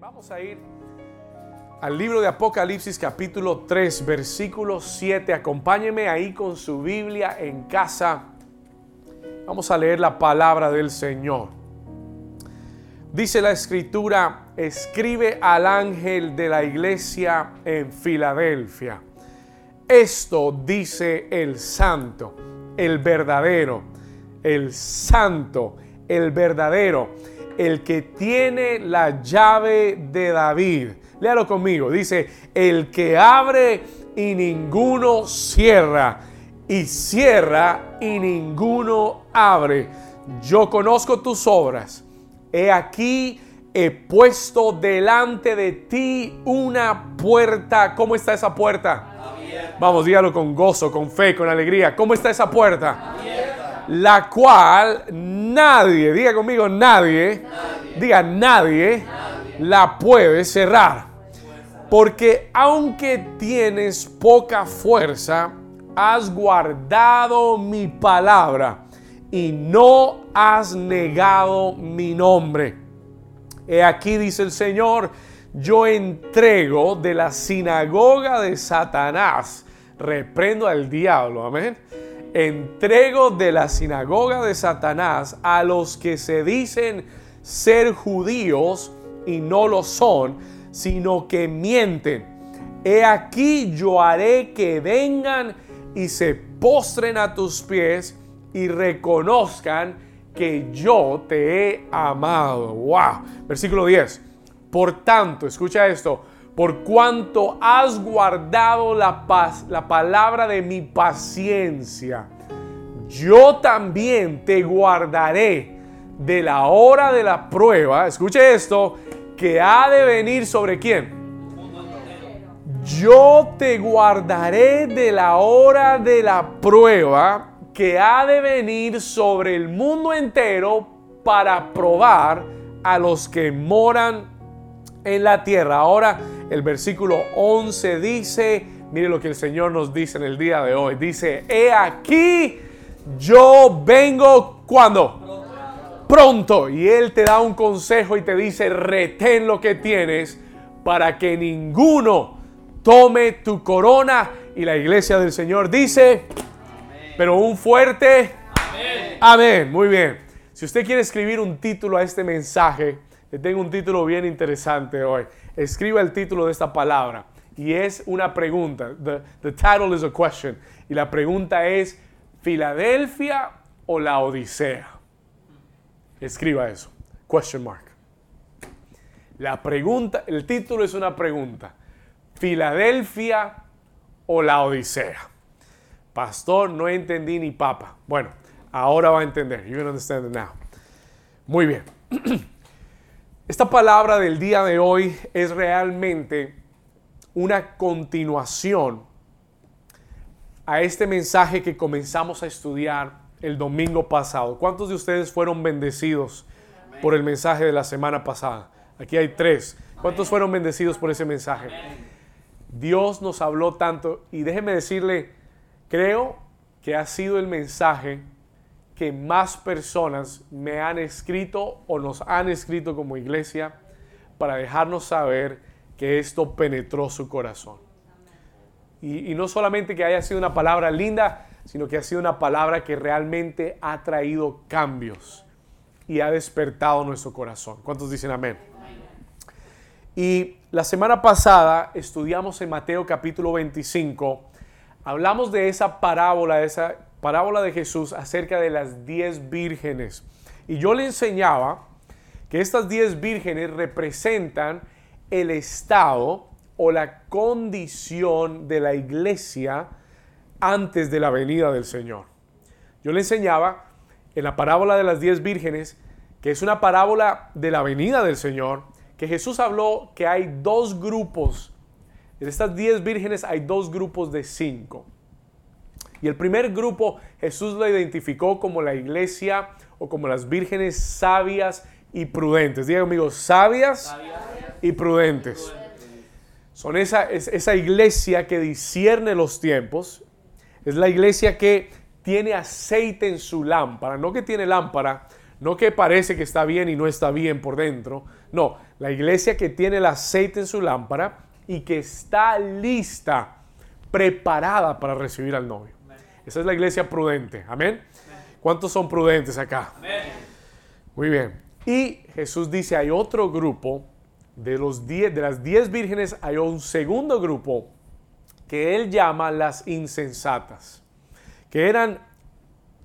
Vamos a ir al libro de Apocalipsis capítulo 3, versículo 7. Acompáñeme ahí con su Biblia en casa. Vamos a leer la palabra del Señor. Dice la escritura, escribe al ángel de la iglesia en Filadelfia. Esto dice el santo, el verdadero, el santo, el verdadero, el que tiene la llave de David. Léalo conmigo. Dice, el que abre y ninguno cierra, y cierra y ninguno abre. Yo conozco tus obras. He aquí, he puesto delante de ti una puerta. ¿Cómo está esa puerta? Vamos, dígalo con gozo, con fe, con alegría. ¿Cómo está esa puerta? La cual nadie, diga conmigo, nadie, diga nadie, la puede cerrar. Porque aunque tienes poca fuerza, has guardado mi palabra y no has negado mi nombre. He aquí dice el Señor, yo entrego de la sinagoga de Satanás, reprendo al diablo, amén. Entrego de la sinagoga de Satanás a los que se dicen ser judíos y no lo son, sino que mienten. He aquí yo haré que vengan y se postren a tus pies y reconozcan que yo te he amado. Wow. Versículo 10. Por tanto, escucha esto, por cuanto has guardado la paz, la palabra de mi paciencia, yo también te guardaré de la hora de la prueba. Escuche esto, que ha de venir sobre quién? Yo te guardaré de la hora de la prueba que ha de venir sobre el mundo entero para probar a los que moran en la tierra. Ahora el versículo 11 dice, mire lo que el Señor nos dice en el día de hoy. Dice, he aquí, yo vengo cuando? Pronto. Y Él te da un consejo y te dice, retén lo que tienes para que ninguno tome tu corona. Y la iglesia del Señor dice, pero un fuerte amén. amén. Muy bien. Si usted quiere escribir un título a este mensaje, le tengo un título bien interesante hoy. Escriba el título de esta palabra. Y es una pregunta. The, the title is a question. Y la pregunta es, ¿Filadelfia o la Odisea? Escriba eso. Question mark. La pregunta, el título es una pregunta. ¿Filadelfia o la Odisea? Pastor, no entendí ni papa. Bueno, ahora va a entender. Gonna understand it now. Muy bien. Esta palabra del día de hoy es realmente una continuación a este mensaje que comenzamos a estudiar el domingo pasado. ¿Cuántos de ustedes fueron bendecidos por el mensaje de la semana pasada? Aquí hay tres. ¿Cuántos fueron bendecidos por ese mensaje? Dios nos habló tanto y déjeme decirle, creo que ha sido el mensaje que más personas me han escrito o nos han escrito como iglesia para dejarnos saber que esto penetró su corazón. Y, no solamente que haya sido una palabra linda, sino que ha sido una palabra que realmente ha traído cambios y ha despertado nuestro corazón. ¿Cuántos dicen amén? Y la semana pasada estudiamos en Mateo capítulo 25, hablamos de esa parábola, de esa parábola de Jesús acerca de las diez vírgenes. Y yo le enseñaba que estas diez vírgenes representan el estado o la condición de la iglesia antes de la venida del Señor. Yo le enseñaba en la parábola de las diez vírgenes, que es una parábola de la venida del Señor, que Jesús habló que hay dos grupos. En estas diez vírgenes hay dos grupos de cinco. Y el primer grupo Jesús lo identificó como la iglesia o como las vírgenes sabias y prudentes. Diga conmigo, sabias, y prudentes. Son esa, esa iglesia que discierne los tiempos. Es la iglesia que tiene aceite en su lámpara. No que tiene lámpara, no que parece que está bien y no está bien por dentro. No, La iglesia que tiene el aceite en su lámpara y que está lista, preparada para recibir al novio. Esa es la iglesia prudente. Amén. ¿Cuántos son prudentes acá? Muy bien. Y Jesús dice, hay otro grupo, de, los diez, de las diez vírgenes hay un segundo grupo que él llama las insensatas, que eran,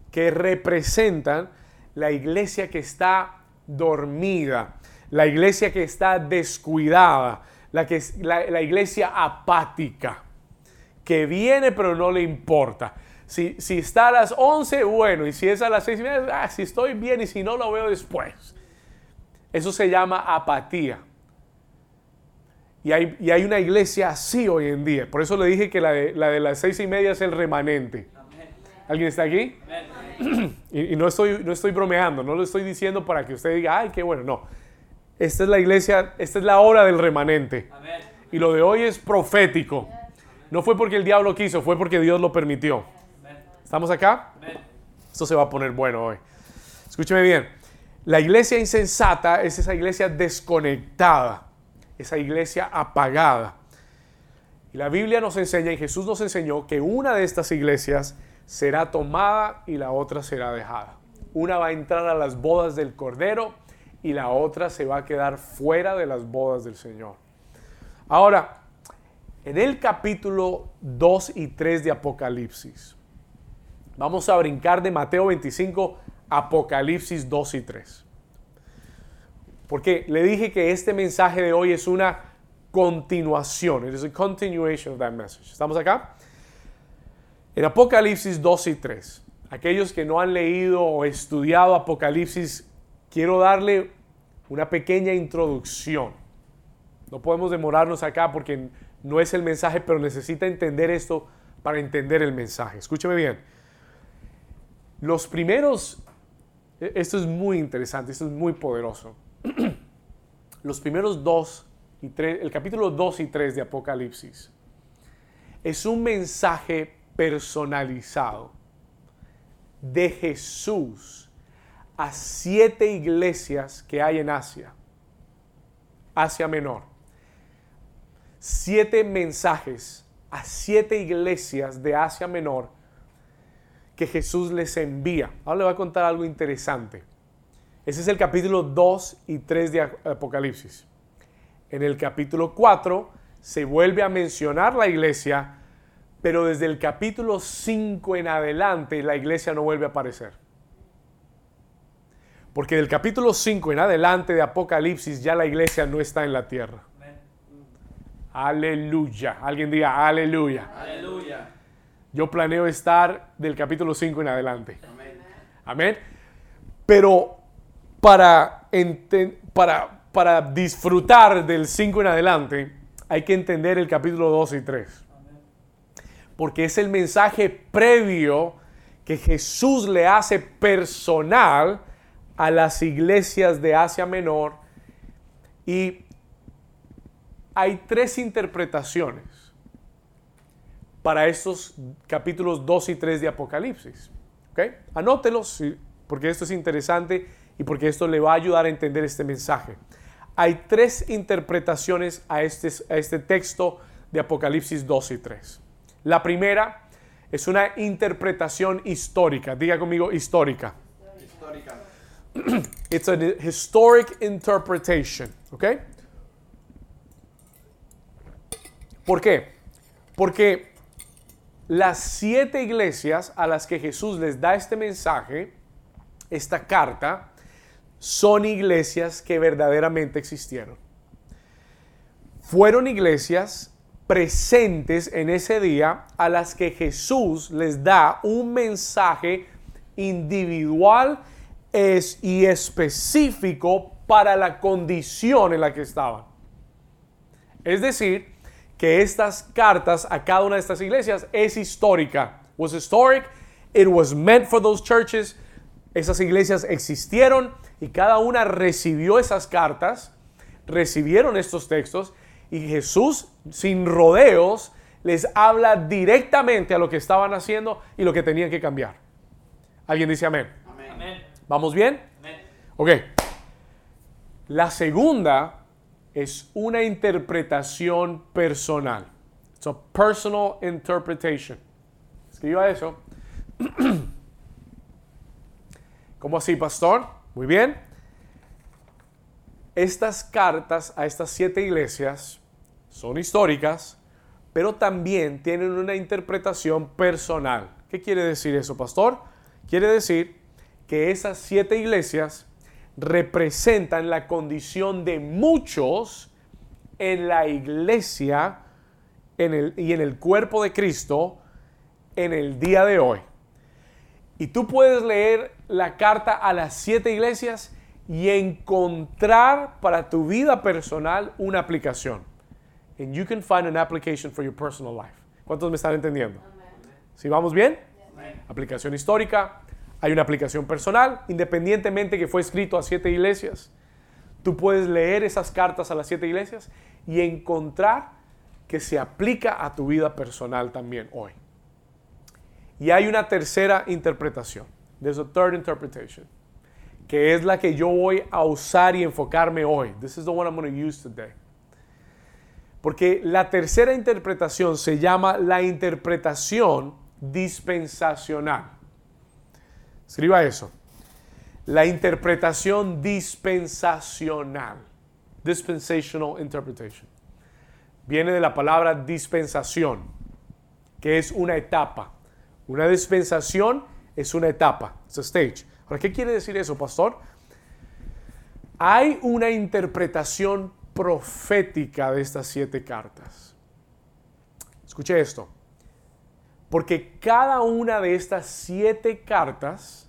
que representan la iglesia que está dormida, la iglesia que está descuidada, la, que, la, la iglesia apática, que viene pero no le importa. Si, si, está a las 11, bueno, y si es a las 6 y media, ah, si estoy bien y si no, lo veo después. Eso se llama apatía. Y hay, y hay, una iglesia así hoy en día. Por eso le dije que la de, la de las seis y media es el remanente. ¿Alguien está aquí? y, y, no, estoy, no estoy bromeando, no lo estoy diciendo para que usted diga, ay, qué bueno, no. Esta es la iglesia, esta es la hora del remanente. Y lo de hoy es profético. No fue porque el diablo quiso, fue porque Dios lo permitió. ¿Estamos acá? Esto se va a poner bueno hoy. Escúcheme bien. La iglesia insensata es esa iglesia desconectada, esa iglesia apagada. Y la Biblia nos enseña y Jesús nos enseñó que una de estas iglesias será tomada y la otra será dejada. Una va a entrar a las bodas del Cordero y la otra se va a quedar fuera de las bodas del Señor. Ahora, en el capítulo 2 y 3 de Apocalipsis, vamos a brincar de Mateo 25 Apocalipsis 2 y 3. Porque le dije que este mensaje de hoy es una continuación. It is a continuation of that message. ¿Estamos acá? En Apocalipsis 2 y 3. Aquellos que no han leído o estudiado Apocalipsis, quiero darle una pequeña introducción. No podemos demorarnos acá porque no es el mensaje, pero necesita entender esto para entender el mensaje. Escúcheme bien. Los primeros e, esto es muy interesante, esto es muy poderoso. Los primeros dos y tres, el capítulo 2 y 3 de Apocalipsis es un mensaje personalizado de Jesús a siete iglesias que hay en Asia, Asia Menor. Siete mensajes a siete iglesias de Asia Menor que Jesús les envía. Ahora le voy a contar algo interesante. Ese es el capítulo 2 y 3 de Apocalipsis. En el capítulo 4 se vuelve a mencionar la iglesia, pero desde el capítulo 5 en adelante la iglesia no vuelve a aparecer. Porque del capítulo 5 en adelante de Apocalipsis ya la iglesia no está en la tierra. Aleluya. Alguien diga aleluya. Aleluya. Yo planeo estar del capítulo 5 en adelante. Amén. Pero para, para, para disfrutar del 5 en adelante, hay que entender el capítulo 2 y 3. Porque es el mensaje previo que Jesús le hace personal a las iglesias de Asia Menor. Y hay tres interpretaciones para estos capítulos 2 y 3 de Apocalipsis. ¿Okay? Anótelos porque esto es interesante y porque esto le va a ayudar a entender este mensaje. Hay tres interpretaciones a este, a este texto de Apocalipsis 2 y 3. La primera es una interpretación histórica. Diga conmigo histórica. Histórica. It's a historic interpretation. ¿Ok? ¿Por qué? Porque las siete iglesias a las que Jesús les da este mensaje, esta carta, son iglesias que verdaderamente existieron. Fueron iglesias presentes en ese día a las que Jesús les da un mensaje individual y específico para la condición en la que estaban. Es decir, que estas cartas a cada una de estas iglesias es histórica. Was historic, it was meant for those churches. Esas iglesias existieron y cada una recibió esas cartas, recibieron estos textos y Jesús sin rodeos les habla directamente a lo que estaban haciendo y lo que tenían que cambiar. ¿Alguien dice amén? amén. ¿Vamos bien? Amén. Ok. La segunda es una interpretación personal. It's a personal interpretation. Escriba eso. ¿Cómo así, pastor? Muy bien. Estas cartas a estas siete iglesias son históricas, pero también tienen una interpretación personal. ¿Qué quiere decir eso, pastor? Quiere decir que esas siete iglesias representan la condición de muchos en la iglesia en el, y en el cuerpo de Cristo en el día de hoy. Y tú puedes leer la carta a las siete iglesias y encontrar para tu vida personal una aplicación. And you can find an application for your personal life. ¿Cuántos me están entendiendo? ¿Sí vamos bien? Aplicación histórica, hay una aplicación personal, independientemente que fue escrito a siete iglesias. Tú puedes leer esas cartas a las siete iglesias y encontrar que se aplica a tu vida personal también hoy. Y hay una tercera interpretación. There's a third interpretation. Que es la que yo voy a usar y enfocarme hoy. This is the one I'm going to use today. Porque la tercera interpretación se llama la interpretación dispensacional. Escriba eso. La interpretación dispensacional. Dispensational interpretation. Viene de la palabra dispensación, que es una etapa. Una dispensación es una etapa. Es stage. Ahora, ¿qué quiere decir eso, pastor? Hay una interpretación profética de estas siete cartas. Escuche esto. Porque cada una de estas siete cartas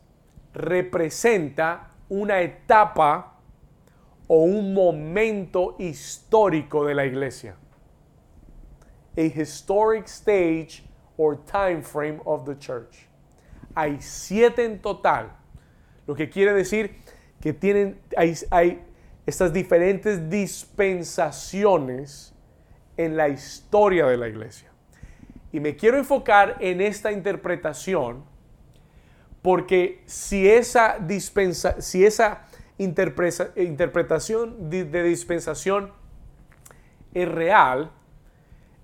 representa una etapa o un momento histórico de la iglesia. A historic stage or time frame of the church. Hay siete en total, lo que quiere decir que tienen, hay, hay estas diferentes dispensaciones en la historia de la iglesia. Y me quiero enfocar en esta interpretación porque si esa, dispensa, si esa interpretación de dispensación es real,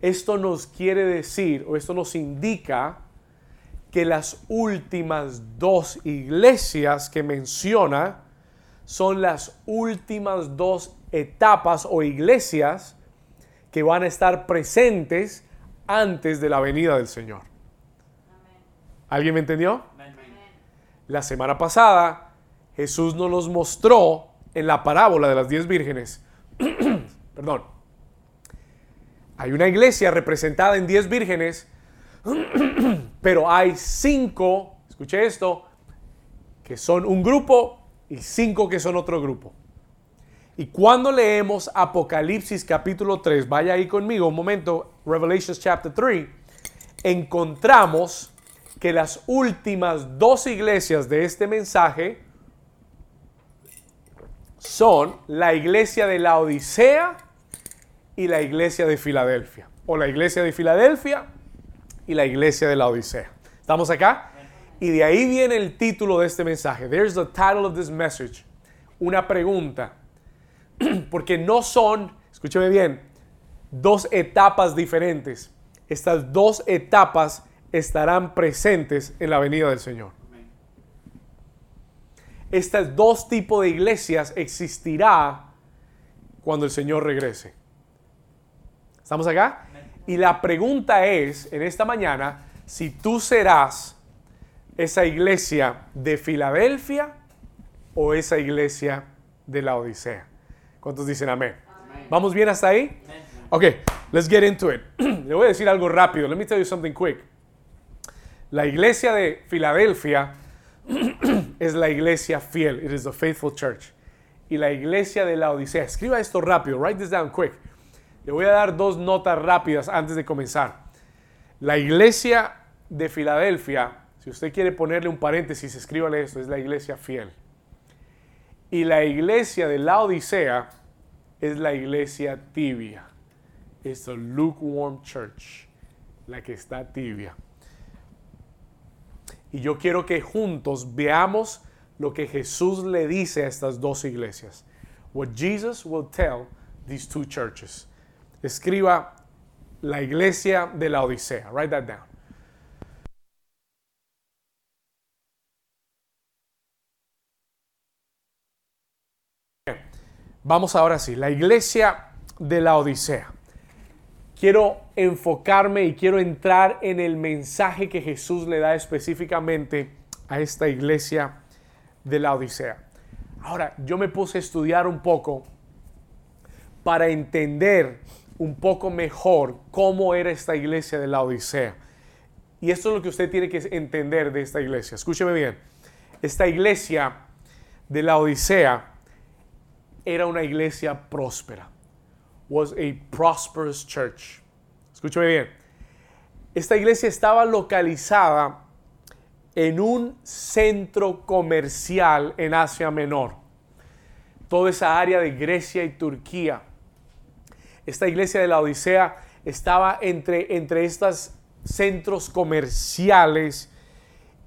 esto nos quiere decir o esto nos indica que las últimas dos iglesias que menciona son las últimas dos etapas o iglesias que van a estar presentes antes de la venida del Señor. ¿Alguien me entendió? La semana pasada Jesús nos los mostró en la parábola de las diez vírgenes. Perdón. Hay una iglesia representada en diez vírgenes, pero hay cinco, escuche esto, que son un grupo y cinco que son otro grupo. Y cuando leemos Apocalipsis capítulo 3, vaya ahí conmigo un momento, Revelations chapter 3, encontramos que las últimas dos iglesias de este mensaje son la iglesia de la Odisea y la iglesia de Filadelfia. O la iglesia de Filadelfia y la iglesia de la Odisea. ¿Estamos acá? Y de ahí viene el título de este mensaje. There's the title of this message. Una pregunta. Porque no son, escúcheme bien, dos etapas diferentes. Estas dos etapas estarán presentes en la venida del Señor. Estas dos tipos de iglesias existirá cuando el Señor regrese. ¿Estamos acá? Y la pregunta es, en esta mañana, si tú serás esa iglesia de Filadelfia o esa iglesia de la Odisea. ¿Cuántos dicen amén? ¿Vamos bien hasta ahí? Ok, let's get into it. Le voy a decir algo rápido. Let me tell you something quick. La iglesia de Filadelfia es la iglesia fiel. It is the faithful church. Y la iglesia de la Odisea. Escriba esto rápido. Write this down quick. Le voy a dar dos notas rápidas antes de comenzar. La iglesia de Filadelfia, si usted quiere ponerle un paréntesis, escríbale esto, es la iglesia fiel. Y la iglesia de la Odisea es la iglesia tibia. Es la lukewarm church, la que está tibia. Y yo quiero que juntos veamos lo que Jesús le dice a estas dos iglesias. What Jesus will tell these two churches. Escriba la iglesia de la Odisea. Write that down. Vamos ahora sí, la iglesia de la Odisea. Quiero enfocarme y quiero entrar en el mensaje que Jesús le da específicamente a esta iglesia de la Odisea. Ahora, yo me puse a estudiar un poco para entender un poco mejor cómo era esta iglesia de la Odisea. Y esto es lo que usted tiene que entender de esta iglesia. Escúcheme bien. Esta iglesia de la Odisea era una iglesia próspera. Was a prosperous church. Escúchame bien. Esta iglesia estaba localizada en un centro comercial en Asia Menor. Toda esa área de Grecia y Turquía. Esta iglesia de la Odisea estaba entre, entre estos centros comerciales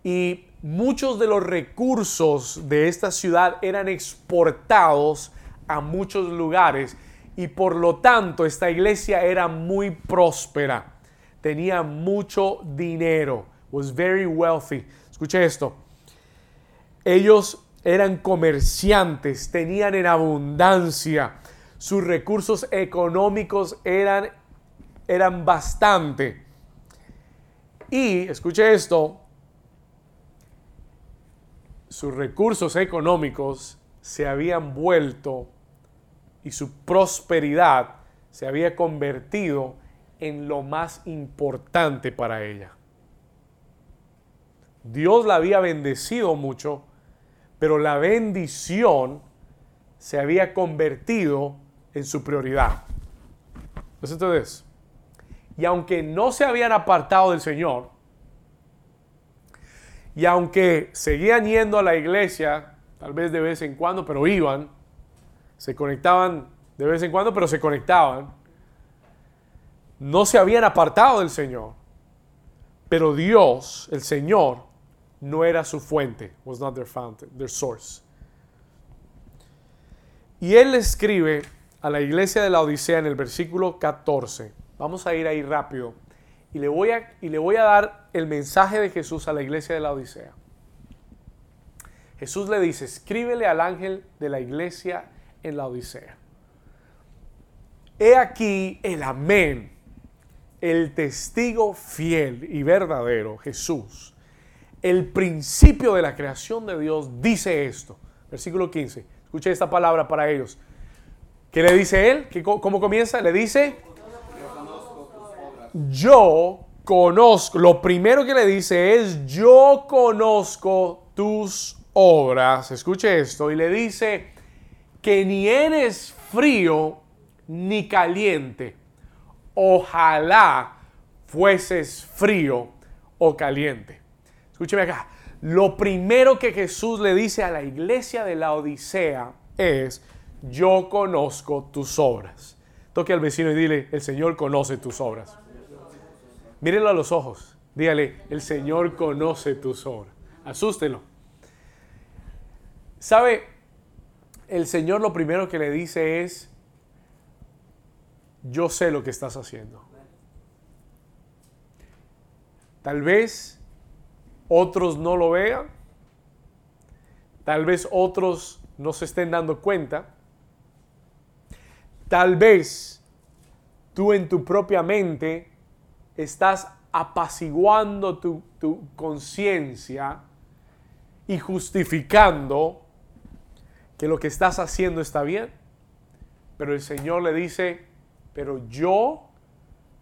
y muchos de los recursos de esta ciudad eran exportados a muchos lugares y por lo tanto esta iglesia era muy próspera, tenía mucho dinero, was very wealthy. Escuche esto, ellos eran comerciantes, tenían en abundancia, sus recursos económicos eran, eran bastante. Y, escuche esto, sus recursos económicos se habían vuelto y su prosperidad se había convertido en lo más importante para ella. Dios la había bendecido mucho, pero la bendición se había convertido en su prioridad. Entonces, y aunque no se habían apartado del Señor, y aunque seguían yendo a la iglesia tal vez de vez en cuando, pero iban, se conectaban de vez en cuando, pero se conectaban. No se habían apartado del Señor, pero Dios, el Señor, no era su fuente, was not their fountain, their source. Y él escribe a la iglesia de la Odisea en el versículo 14. Vamos a ir ahí rápido. Y le voy a, y le voy a dar el mensaje de Jesús a la iglesia de la Odisea. Jesús le dice, escríbele al ángel de la iglesia en la Odisea. He aquí el amén, el testigo fiel y verdadero, Jesús, el principio de la creación de Dios, dice esto. Versículo 15. Escuche esta palabra para ellos. ¿Qué le dice él? ¿Cómo comienza? Le dice, yo conozco, lo primero que le dice es, yo conozco tus obras, escuche esto, y le dice que ni eres frío ni caliente. Ojalá fueses frío o caliente. Escúcheme acá. Lo primero que Jesús le dice a la iglesia de la Odisea es, yo conozco tus obras. Toque al vecino y dile, el Señor conoce tus obras. Mírenlo a los ojos. Dígale, el Señor conoce tus obras. Asústelo. ¿Sabe? El Señor lo primero que le dice es, yo sé lo que estás haciendo. Tal vez otros no lo vean, tal vez otros no se estén dando cuenta, tal vez tú en tu propia mente estás apaciguando tu, tu conciencia y justificando que lo que estás haciendo está bien, pero el Señor le dice, pero yo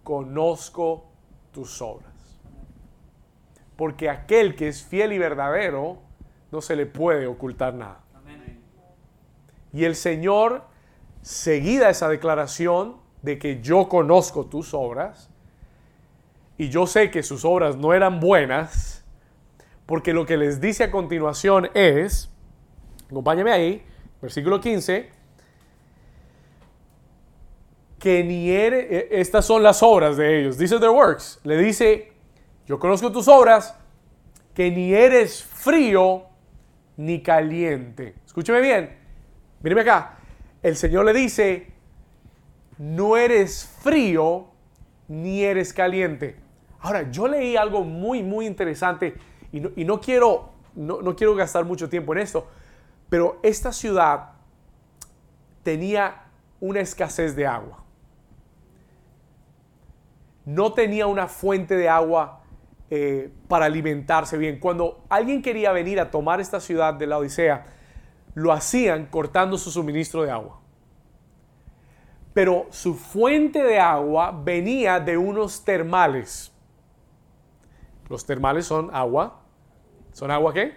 conozco tus obras. Porque aquel que es fiel y verdadero, no se le puede ocultar nada. Y el Señor, seguida esa declaración de que yo conozco tus obras, y yo sé que sus obras no eran buenas, porque lo que les dice a continuación es, Acompáñame ahí, versículo 15. Que ni eres, e, estas son las obras de ellos, dice their works. Le dice, yo conozco tus obras, que ni eres frío ni caliente. Escúcheme bien, míreme acá. El Señor le dice, no eres frío ni eres caliente. Ahora, yo leí algo muy, muy interesante y no, quiero, no quiero gastar mucho tiempo en esto, pero esta ciudad tenía una escasez de agua. No tenía una fuente de agua eh, para alimentarse bien. Cuando alguien quería venir a tomar esta ciudad de la Odisea, lo hacían cortando su suministro de agua. Pero su fuente de agua venía de unos termales. Los termales son agua. ¿Son agua qué?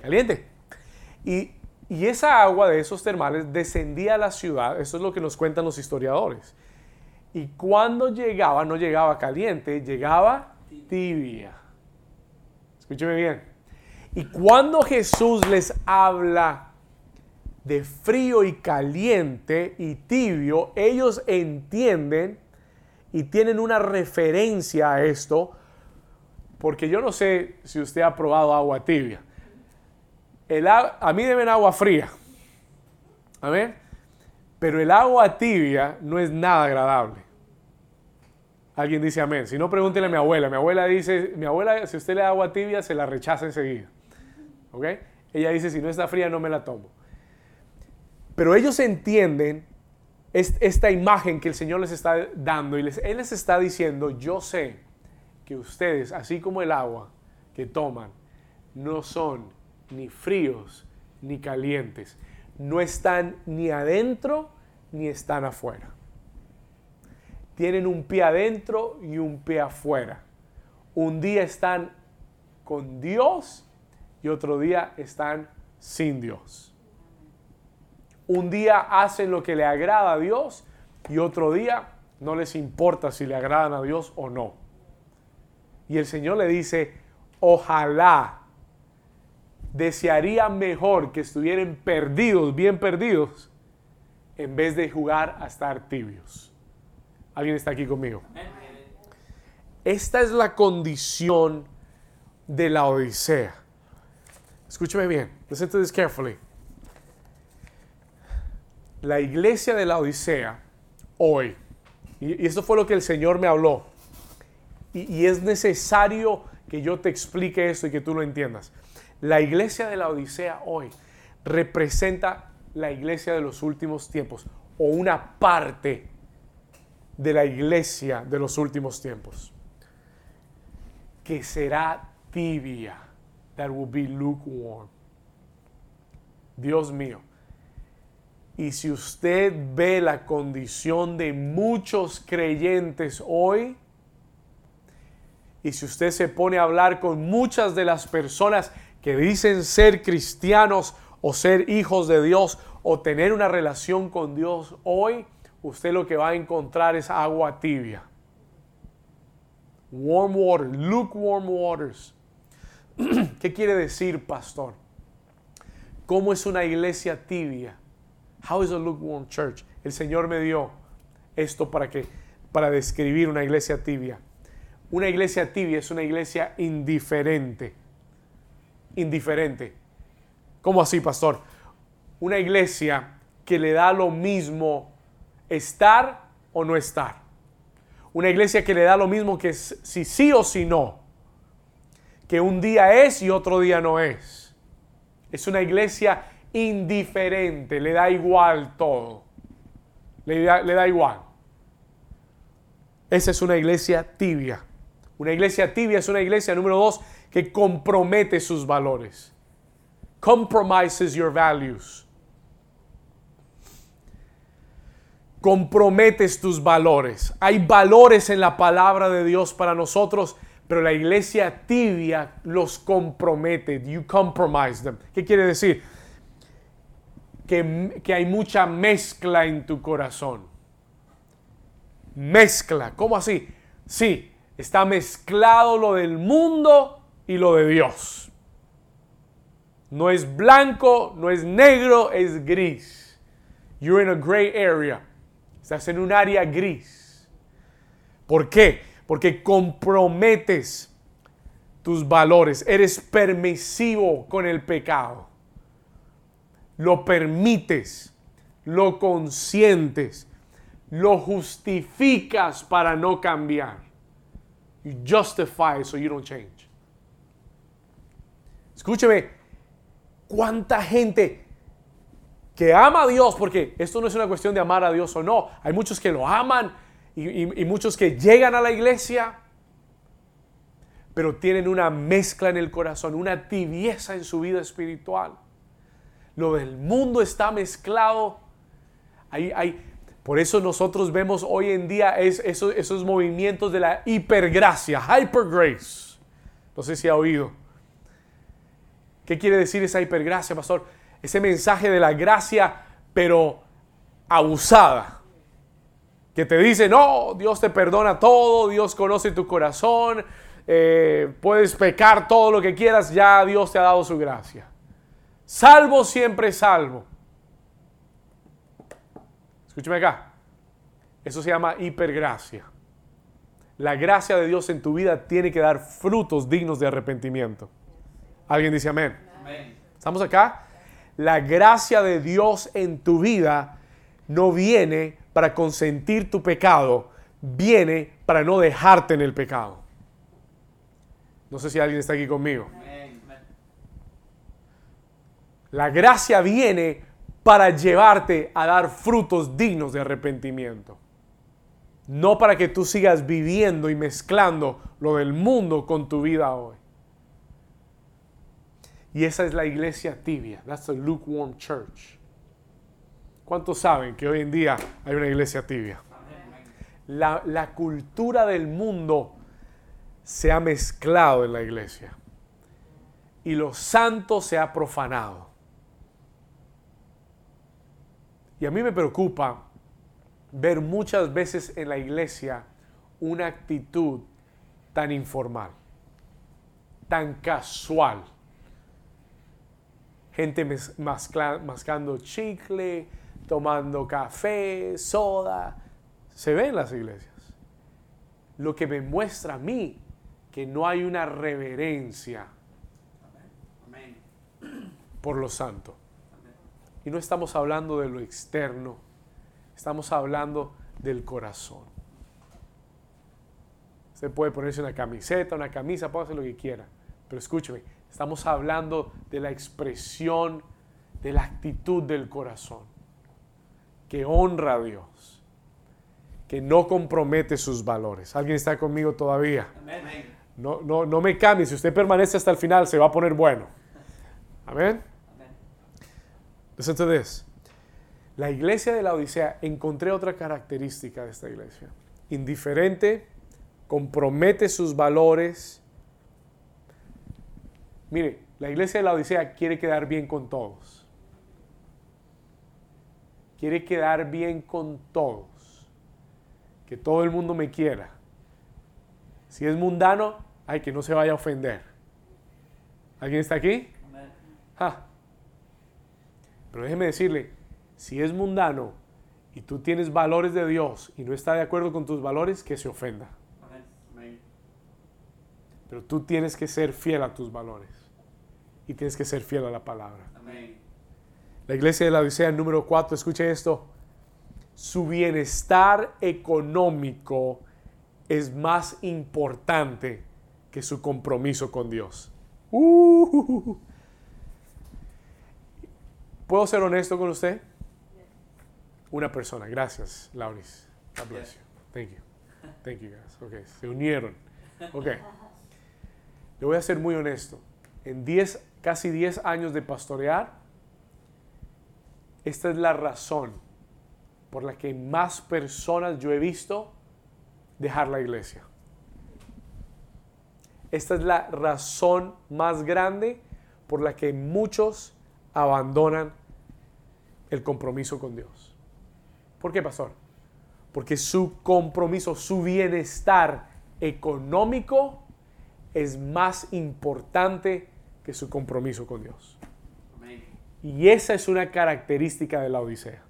Caliente. Y, y esa agua de esos termales descendía a la ciudad. Eso es lo que nos cuentan los historiadores. Y cuando llegaba, no llegaba caliente, llegaba tibia. Escúcheme bien. Y cuando Jesús les habla de frío y caliente y tibio, ellos entienden y tienen una referencia a esto, porque yo no sé si usted ha probado agua tibia. El, a mí deben agua fría. Amén. Pero el agua tibia no es nada agradable. Alguien dice amén. Si no, pregúntele a mi abuela. Mi abuela dice, mi abuela, si usted le da agua tibia, se la rechaza enseguida. ¿Ok? Ella dice, si no está fría, no me la tomo. Pero ellos entienden esta imagen que el Señor les está dando y Él les está diciendo, yo sé que ustedes, así como el agua que toman, no son ni fríos ni calientes. No están ni adentro ni están afuera tienen un pie adentro y un pie afuera. Un día están con Dios y otro día están sin Dios. Un día hacen lo que le agrada a Dios y otro día no les importa si le agradan a Dios o no. Y el Señor le dice, ojalá desearía mejor que estuvieran perdidos, bien perdidos, en vez de jugar a estar tibios. ¿Alguien está aquí conmigo? Esta es la condición de la Odisea. Escúcheme bien. Listen to this carefully. La iglesia de la Odisea hoy, y, esto fue lo que el Señor me habló, y, y es necesario que yo te explique esto y que tú lo entiendas. La iglesia de la Odisea hoy representa la iglesia de los últimos tiempos o una parte de la iglesia de los últimos tiempos, que será tibia, that will be lukewarm. Dios mío. Y si usted ve la condición de muchos creyentes hoy, y si usted se pone a hablar con muchas de las personas que dicen ser cristianos o ser hijos de Dios o tener una relación con Dios hoy, usted lo que va a encontrar es agua tibia. Warm water, lukewarm waters. ¿Qué quiere decir, pastor? ¿Cómo es una iglesia tibia? How is a lukewarm church? El Señor me dio esto para que para describir una iglesia tibia. Una iglesia tibia es una iglesia indiferente. Indiferente. ¿Cómo así, pastor? Una iglesia que le da lo mismo estar o no estar. Una iglesia que le da lo mismo que si sí o si no. Que un día es y otro día no es. Es una iglesia indiferente, le da igual todo. Le da, le da igual. Esa es una iglesia tibia. Una iglesia tibia es una iglesia, número dos, que compromete sus valores. Compromises your values. comprometes tus valores. Hay valores en la palabra de Dios para nosotros, pero la iglesia tibia los compromete. You compromise them. ¿Qué quiere decir? Que, que hay mucha mezcla en tu corazón. Mezcla. ¿Cómo así? Sí, está mezclado lo del mundo y lo de Dios. No es blanco, no es negro, es gris. You're in a gray area. Estás en un área gris. ¿Por qué? Porque comprometes tus valores. Eres permisivo con el pecado. Lo permites. Lo consientes. lo justificas para no cambiar. You justify so you don't change. Escúcheme, cuánta gente que ama a Dios, porque esto no es una cuestión de amar a Dios o no, hay muchos que lo aman y, muchos que llegan a la iglesia, pero tienen una mezcla en el corazón, una tibieza en su vida espiritual. Lo del mundo está mezclado. Hay, hay, por eso nosotros vemos hoy en día es, esos, esos movimientos de la hipergracia, hyper grace. No sé si ha oído. ¿Qué quiere decir esa hipergracia, pastor? Ese mensaje de la gracia, pero abusada. Que te dice, no, Dios te perdona todo, Dios conoce tu corazón, eh, puedes pecar todo lo que quieras, ya Dios te ha dado su gracia. Salvo siempre salvo. Escúchame acá. Eso se llama hipergracia. La gracia de Dios en tu vida tiene que dar frutos dignos de arrepentimiento. ¿Alguien dice amén? amén. ¿Estamos acá? La gracia de Dios en tu vida no viene para consentir tu pecado, viene para no dejarte en el pecado. No sé si alguien está aquí conmigo. La gracia viene para llevarte a dar frutos dignos de arrepentimiento. No para que tú sigas viviendo y mezclando lo del mundo con tu vida hoy. Y esa es la iglesia tibia. That's the lukewarm church. ¿Cuántos saben que hoy en día hay una iglesia tibia? La, la cultura del mundo se ha mezclado en la iglesia. Y lo santo se ha profanado. Y a mí me preocupa ver muchas veces en la iglesia una actitud tan informal, tan casual. Gente mascando chicle, tomando café, soda. Se ve en las iglesias. Lo que me muestra a mí que no hay una reverencia por lo santo. Y no estamos hablando de lo externo, estamos hablando del corazón. Usted puede ponerse una camiseta, una camisa, puede hacer lo que quiera. Pero escúcheme, estamos hablando de la expresión, de la actitud del corazón, que honra a Dios, que no compromete sus valores. ¿Alguien está conmigo todavía? No, no, no me cambie. Si usted permanece hasta el final, se va a poner bueno. Amén. Listen. La iglesia de la Odisea, encontré otra característica de esta iglesia. Indiferente, compromete sus valores. Mire, la iglesia de la Odisea quiere quedar bien con todos. Quiere quedar bien con todos. Que todo el mundo me quiera. Si es mundano, ay, que no se vaya a ofender. ¿Alguien está aquí? Pero déjeme decirle, si es mundano y tú tienes valores de Dios y no está de acuerdo con tus valores, que se ofenda. Pero tú tienes que ser fiel a tus valores y tienes que ser fiel a la palabra. La iglesia de la Odisea número 4, escuche esto, su bienestar económico es más importante que su compromiso con Dios. Uh. ¿Puedo ser honesto con usted? Una persona. Gracias, Lauris. God bless you. Thank you. Thank you, guys. Ok, se unieron. Ok. Le voy a ser muy honesto. En 10, casi 10 años de pastorear, esta es la razón por la que más personas yo he visto dejar la iglesia. Esta es la razón más grande por la que muchos abandonan el compromiso con Dios. ¿Por qué, pastor? Porque su compromiso, su bienestar económico es más importante que su compromiso con Dios. Y esa es una característica de la Odisea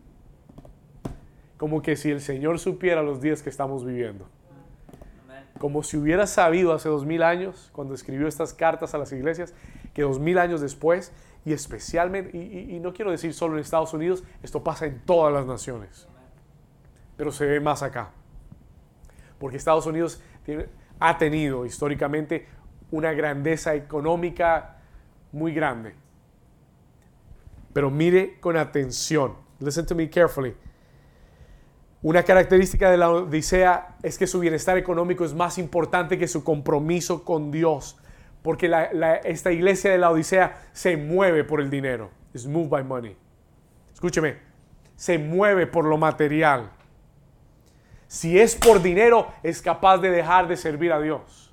como que si el Señor supiera los días que estamos viviendo. Como si hubiera sabido hace dos mil años, cuando escribió estas cartas a las iglesias, que dos mil años después, y especialmente, y, no quiero decir solo en Estados Unidos, esto pasa en todas las naciones. pero se ve más acá. Porque Estados Unidos ha tenido históricamente una grandeza económica muy grande. Pero mire con atención. Listen to me carefully. Una característica de la Odisea es que su bienestar económico es más importante que su compromiso con Dios. Porque esta iglesia de la Odisea se mueve por el dinero. It's moved by money. Escúcheme, se mueve por lo material. Si es por dinero, es capaz de dejar de servir a Dios.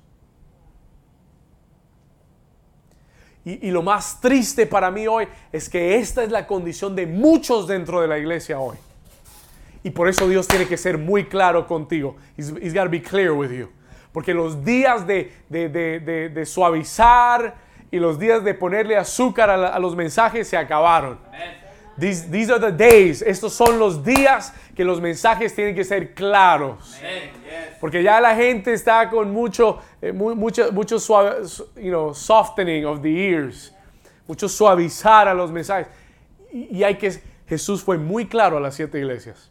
Y, lo más triste para mí hoy es que esta es la condición de muchos dentro de la iglesia hoy. Y por eso Dios tiene que ser muy claro contigo. He's, he's got to be clear with you. Porque los días de, de, suavizar y los días de ponerle azúcar a, los mensajes se acabaron. These, these, are the days. Estos son los días que los mensajes tienen que ser claros. Porque ya la gente está con mucho, eh, mucho, mucho suave, you know, softening of the ears. Mucho suavizar a los mensajes. Y, y hay que, Jesús fue muy claro a las siete iglesias.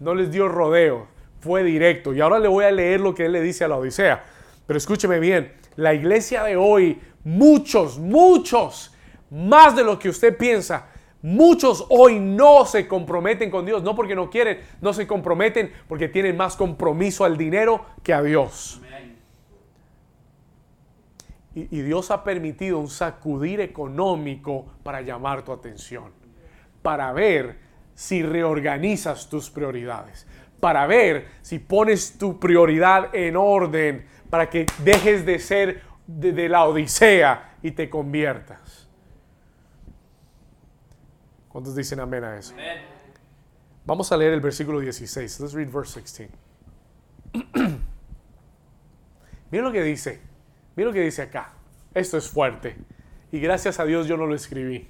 No les dio rodeo. Fue directo. Y ahora le voy a leer lo que él le dice a la Odisea. Pero escúcheme bien. La iglesia de hoy, muchos, muchos, más de lo que usted piensa, Muchos hoy no se comprometen con Dios, no porque no quieren, no se comprometen porque tienen más compromiso al dinero que a Dios. Y, Dios ha permitido un sacudir económico para llamar tu atención, para ver si reorganizas tus prioridades, para ver si pones tu prioridad en orden, para que dejes de ser de la odisea y te conviertas. ¿Cuántos dicen amén a eso? Vamos a leer el versículo 16. Let's read verse 16. Mira lo que dice. Mira lo que dice acá. Esto es fuerte. Y gracias a Dios yo no lo escribí.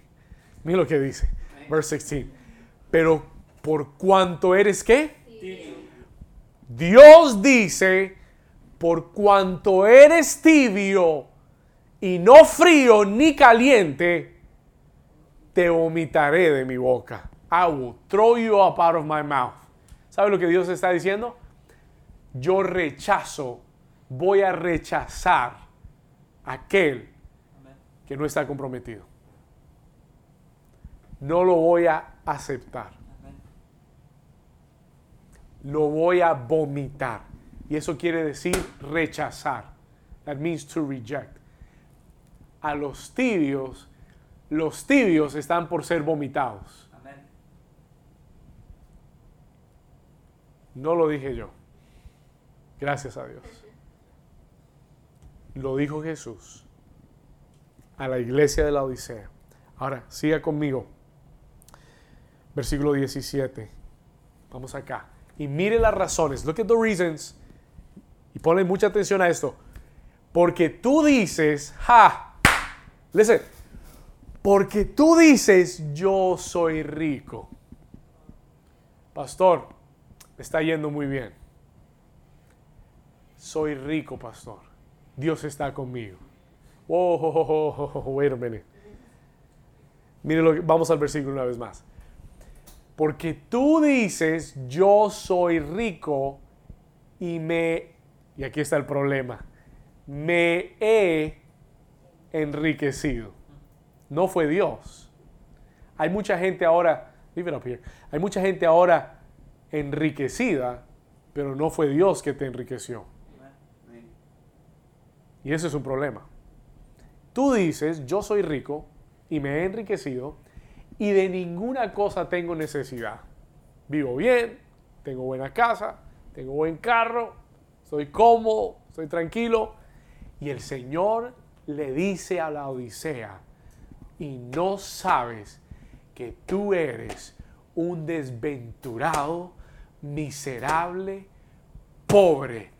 Mira lo que dice. Verse 16. Pero por cuanto eres qué? Dios dice, por cuanto eres tibio y no frío ni caliente, te vomitaré de mi boca. I will throw you up out of my mouth. ¿Sabe lo que Dios está diciendo? Yo rechazo, voy a rechazar aquel que no está comprometido. No lo voy a aceptar. Lo voy a vomitar. Y eso quiere decir rechazar. That means to reject. A los tibios los tibios están por ser vomitados. No lo dije yo. Gracias a Dios. Lo dijo Jesús a la iglesia de la Odisea. Ahora, siga conmigo. Versículo 17. Vamos acá. Y mire las razones. Look at the reasons. Y ponle mucha atención a esto. Porque tú dices, ja. Listen, porque tú dices, yo soy rico. Pastor, me está yendo muy bien. Soy rico, pastor. Dios está conmigo. Oh, oh, oh, wait a minute. Mire lo que, vamos al versículo una vez más. Porque tú dices, yo soy rico y me, y aquí está el problema, me he enriquecido no fue Dios. Hay mucha gente ahora, hay mucha gente ahora enriquecida, pero no fue Dios que te enriqueció. Y ese es un problema. Tú dices, yo soy rico y me he enriquecido y de ninguna cosa tengo necesidad. Vivo bien, tengo buena casa, tengo buen carro, soy cómodo, estoy tranquilo. Y el Señor le dice a la Odisea, y no sabes que tú eres un desventurado, miserable, pobre,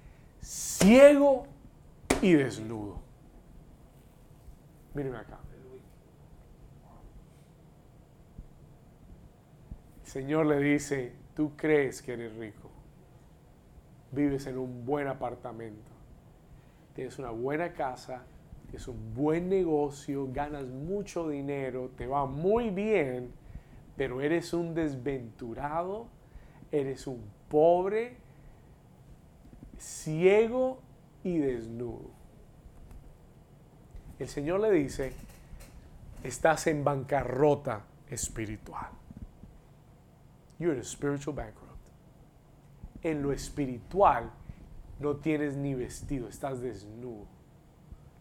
ciego y desnudo. Míreme acá. El Señor le dice, tú crees que eres rico. Vives en un buen apartamento. Tienes una buena casa es un buen negocio, ganas mucho dinero, te va muy bien, pero eres un desventurado, eres un pobre, ciego y desnudo. El Señor le dice, estás en bancarrota espiritual. You're a spiritual bankrupt. En lo espiritual no tienes ni vestido, estás desnudo.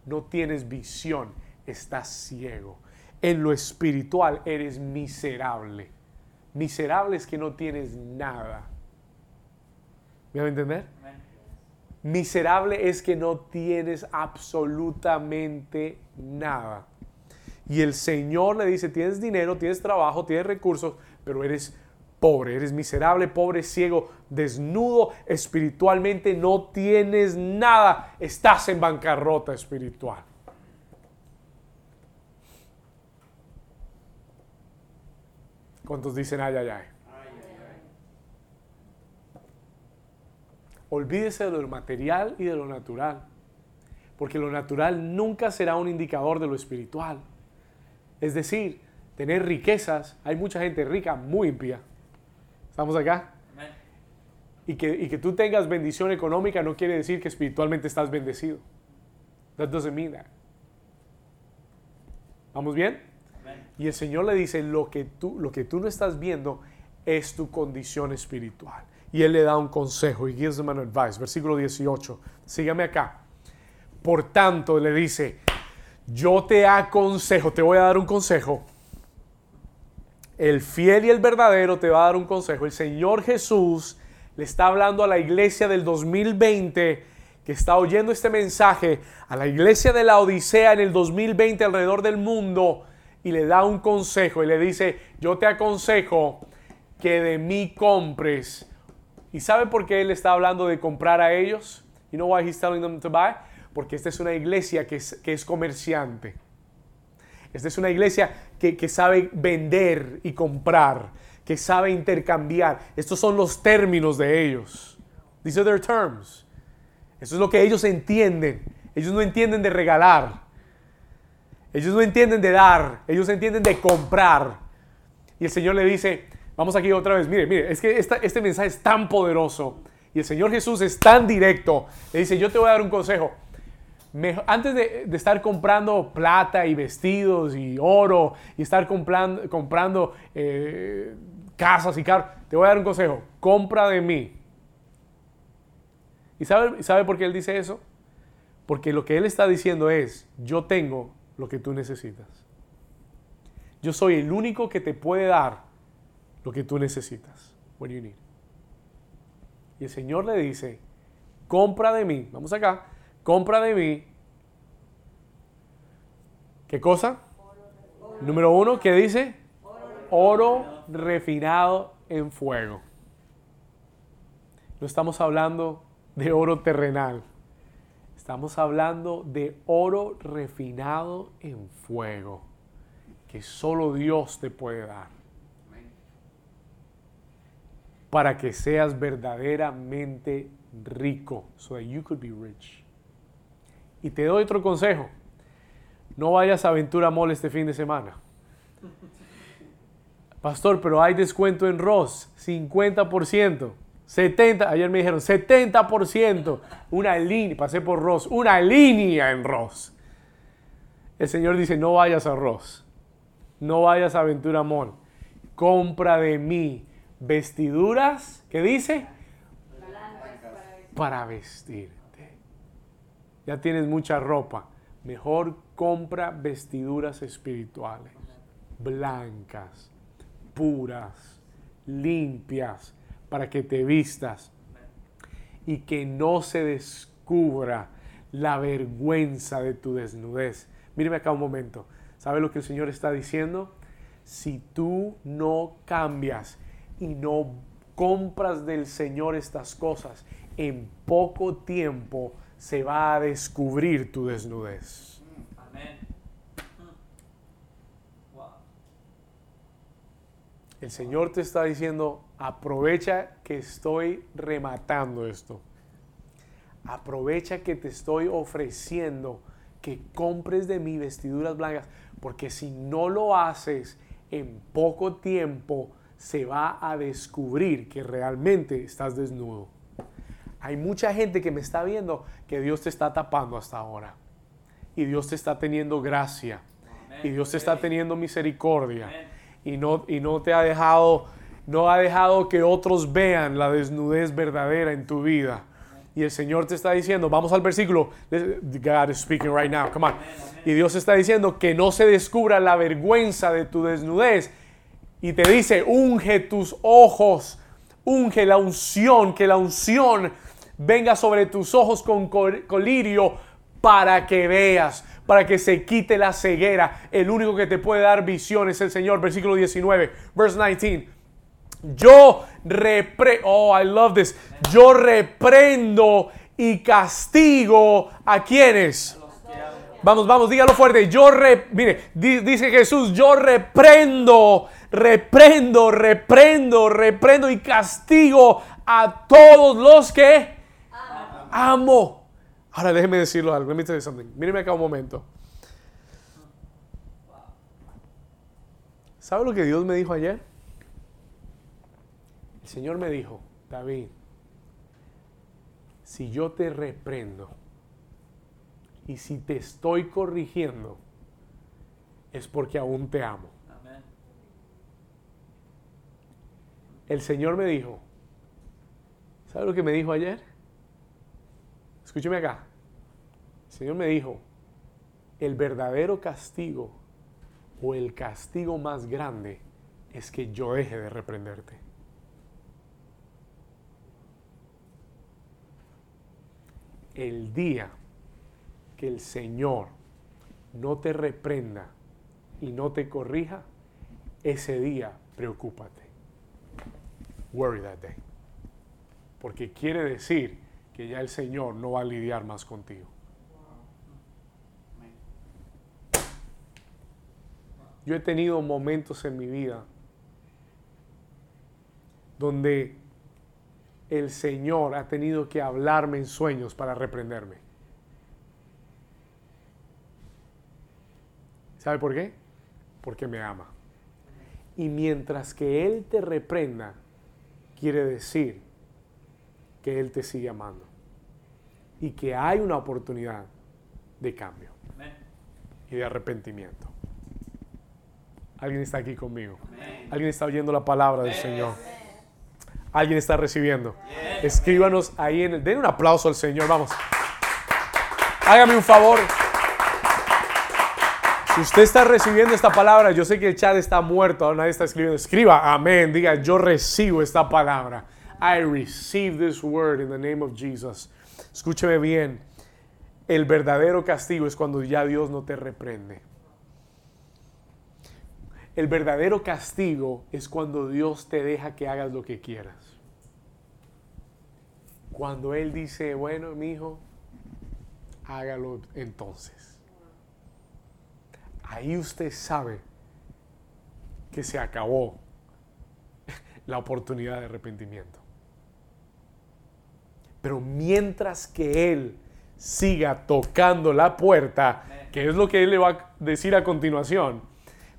No tienes visión, estás ciego. En lo espiritual eres miserable. Miserable es que no tienes nada. ¿Me va a entender? Miserable es que no tienes absolutamente nada. Y el Señor le dice, tienes dinero, tienes trabajo, tienes recursos, pero eres pobre, eres miserable, pobre, ciego, desnudo espiritualmente, no tienes nada, estás en bancarrota espiritual. ¿Cuántos dicen ay, ay, ay? Olvídese de lo material y de lo natural, porque lo natural nunca será un indicador de lo espiritual. Es decir, tener riquezas, hay mucha gente rica muy impía. ¿Estamos acá? Y que, y que tú tengas bendición económica no quiere decir que espiritualmente estás bendecido. That doesn't mean that. ¿Vamos bien? Y el Señor le dice, lo que, tú, lo que tú no estás viendo es tu condición espiritual. Y Él le da un consejo y gives them an advice. Versículo 18. Sígame acá. Por tanto, le dice, yo te aconsejo, te voy a dar un consejo el fiel y el verdadero te va a dar un consejo. El Señor Jesús le está hablando a la iglesia del 2020 que está oyendo este mensaje, a la iglesia de la Odisea en el 2020 alrededor del mundo y le da un consejo y le dice, yo te aconsejo que de mí compres. ¿Y sabe por qué él está hablando de comprar a ellos? You know why he's telling them to buy? Porque esta es una iglesia que es, que es comerciante. Esta es una iglesia que, sabe vender y comprar, que sabe intercambiar. Estos son los términos de ellos. These are their terms. Eso es lo que ellos entienden. Ellos no entienden de regalar. Ellos no entienden de dar. Ellos entienden de comprar. Y el Señor le dice, vamos aquí otra vez, mire, mire, es que este mensaje es tan poderoso. Y el Señor Jesús es tan directo. Le dice, yo te voy a dar un consejo antes de, estar comprando plata y vestidos y oro y estar comprando, comprando eh, casas y carros, te voy a dar un consejo, compra de mí. ¿Y sabe, sabe por qué él dice eso? Porque lo que él está diciendo es, yo tengo lo que tú necesitas. Yo soy el único que te puede dar lo que tú necesitas. What you need. Y el Señor le dice, compra de mí, vamos acá, compra de mí. ¿Qué cosa? Número uno, ¿qué dice? Oro refinado en fuego. No estamos hablando de oro terrenal. Estamos hablando de oro refinado en fuego, que solo Dios te puede dar. Para que seas verdaderamente rico, so that you could be rich. Y te doy otro consejo. No vayas a Aventura Mall este fin de semana. Pastor, pero hay descuento en Ross, 50%, 70, ayer me dijeron 70%, una línea, pasé por Ross, una línea en Ross. El Señor dice, no vayas a Ross, no vayas a Aventura Mall, compra de mí vestiduras, ¿qué dice? Para vestir ya tienes mucha ropa. Mejor compra vestiduras espirituales, blancas, puras, limpias, para que te vistas y que no se descubra la vergüenza de tu desnudez. Míreme acá un momento. ¿Sabe lo que el Señor está diciendo? Si tú no cambias y no compras del Señor estas cosas, en poco tiempo se va a descubrir tu desnudez. El Señor te está diciendo, aprovecha que estoy rematando esto. Aprovecha que te estoy ofreciendo que compres de mí vestiduras blancas, porque si no lo haces en poco tiempo, se va a descubrir que realmente estás desnudo. Hay mucha gente que me está viendo que Dios te está tapando hasta ahora. Y Dios te está teniendo gracia. Y Dios te está teniendo misericordia. Y no, y no te ha dejado, no ha dejado que otros vean la desnudez verdadera en tu vida. Y el Señor te está diciendo, vamos al versículo, God is speaking right now, come on. Y Dios está diciendo que no se descubra la vergüenza de tu desnudez. Y te dice, unge tus ojos, unge la unción, que la unción venga sobre tus ojos con colirio para que veas, para que se quite la ceguera. El único que te puede dar visión es el Señor. Versículo 19, verse 19. Yo repre oh, I love this. Yo reprendo y castigo a quienes. Vamos, vamos, dígalo fuerte. Yo re, mire, dice Jesús, yo reprendo, reprendo, reprendo, reprendo y castigo a todos los que amo. Ahora déjeme decirlo algo. Let me tell you something. Míreme acá un momento. ¿Sabe lo que Dios me dijo ayer? El Señor me dijo, David, si yo te reprendo y si te estoy corrigiendo, es porque aún te amo. El Señor me dijo, ¿sabe lo que me dijo ayer? Escúcheme acá. El Señor me dijo, el verdadero castigo o el castigo más grande es que yo deje de reprenderte. El día que el Señor no te reprenda y no te corrija, ese día preocúpate. Worry that day. Porque quiere decir que ya el Señor no va a lidiar más contigo. Yo he tenido momentos en mi vida donde el Señor ha tenido que hablarme en sueños para reprenderme. ¿Sabe por qué? Porque me ama. Y mientras que Él te reprenda, quiere decir que Él te sigue amando. Y que hay una oportunidad de cambio y de arrepentimiento. Alguien está aquí conmigo. Alguien está oyendo la palabra del Señor. Alguien está recibiendo. Escríbanos ahí en el. Den un aplauso al Señor. Vamos. Hágame un favor. Si usted está recibiendo esta palabra, yo sé que el chat está muerto, ahora nadie está escribiendo. Escriba amén. Diga, yo recibo esta palabra. I receive this word in the name of Jesus. Escúcheme bien. El verdadero castigo es cuando ya Dios no te reprende. El verdadero castigo es cuando Dios te deja que hagas lo que quieras. Cuando Él dice, bueno, mi hijo, hágalo entonces. Ahí usted sabe que se acabó la oportunidad de arrepentimiento. Pero mientras que Él siga tocando la puerta, que es lo que Él le va a decir a continuación,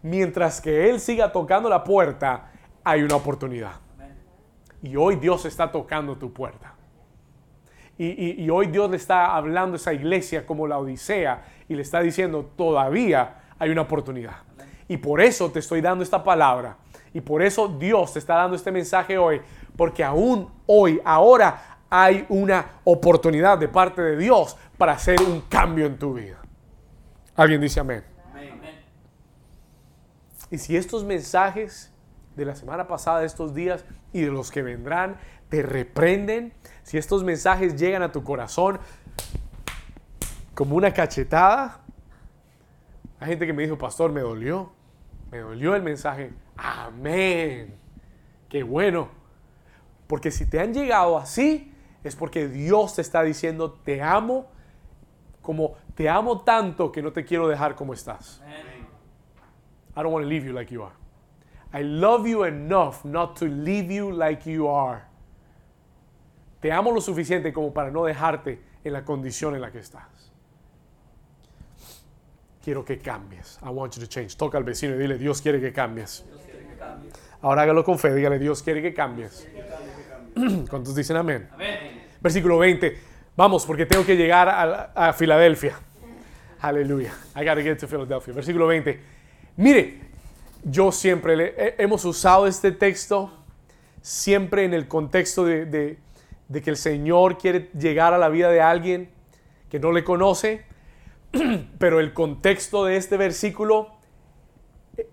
mientras que Él siga tocando la puerta, hay una oportunidad. Y hoy Dios está tocando tu puerta. Y, hoy Dios le está hablando a esa iglesia como la Odisea y le está diciendo, todavía hay una oportunidad. Y por eso te estoy dando esta palabra. Y por eso Dios te está dando este mensaje hoy. Porque aún hoy, ahora hay una oportunidad de parte de Dios para hacer un cambio en tu vida. ¿Alguien dice amén? Y si estos mensajes de la semana pasada, de estos días y de los que vendrán, te reprenden, si estos mensajes llegan a tu corazón como una cachetada, hay gente que me dijo, pastor, me dolió, me dolió el mensaje. Amén. Qué bueno. Porque si te han llegado así, es porque Dios te está diciendo, te amo, como te amo tanto que no te quiero dejar como estás. I don't want to leave you like you are. I love you enough not to leave you like you are. Te amo lo suficiente como para no dejarte en la condición en la que estás. Quiero que cambies. I want you to change. Toca al vecino y dile, Dios quiere que cambies. Ahora hágalo con fe, dígale, Dios quiere que cambies. ¿Cuántos dicen amén? Versículo 20. Vamos, porque tengo que llegar a, Filadelfia. Aleluya. I gotta get to Philadelphia. Versículo 20. Mire, yo siempre hemos usado este texto siempre en el contexto de que el Señor quiere llegar a la vida de alguien que no le conoce, pero el contexto de este versículo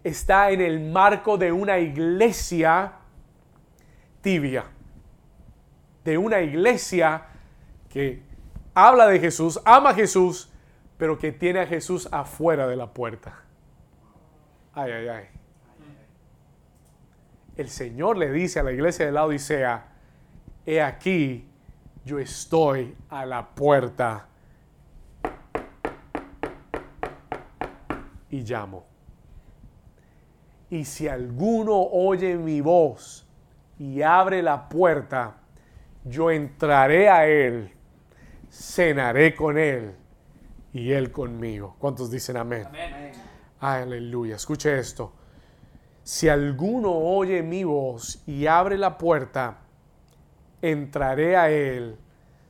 está en el marco de una iglesia tibia, de una iglesia que habla de Jesús, ama a Jesús, pero que tiene a Jesús afuera de la puerta. Ay, ay, ay. El Señor le dice a la iglesia de la Odisea, he aquí, yo estoy a la puerta y llamo. Y si alguno oye mi voz y abre la puerta, yo entraré a él, cenaré con él y él conmigo. ¿Cuántos dicen amén? Aleluya. Escuche esto. Si alguno oye mi voz y abre la puerta, entraré a él,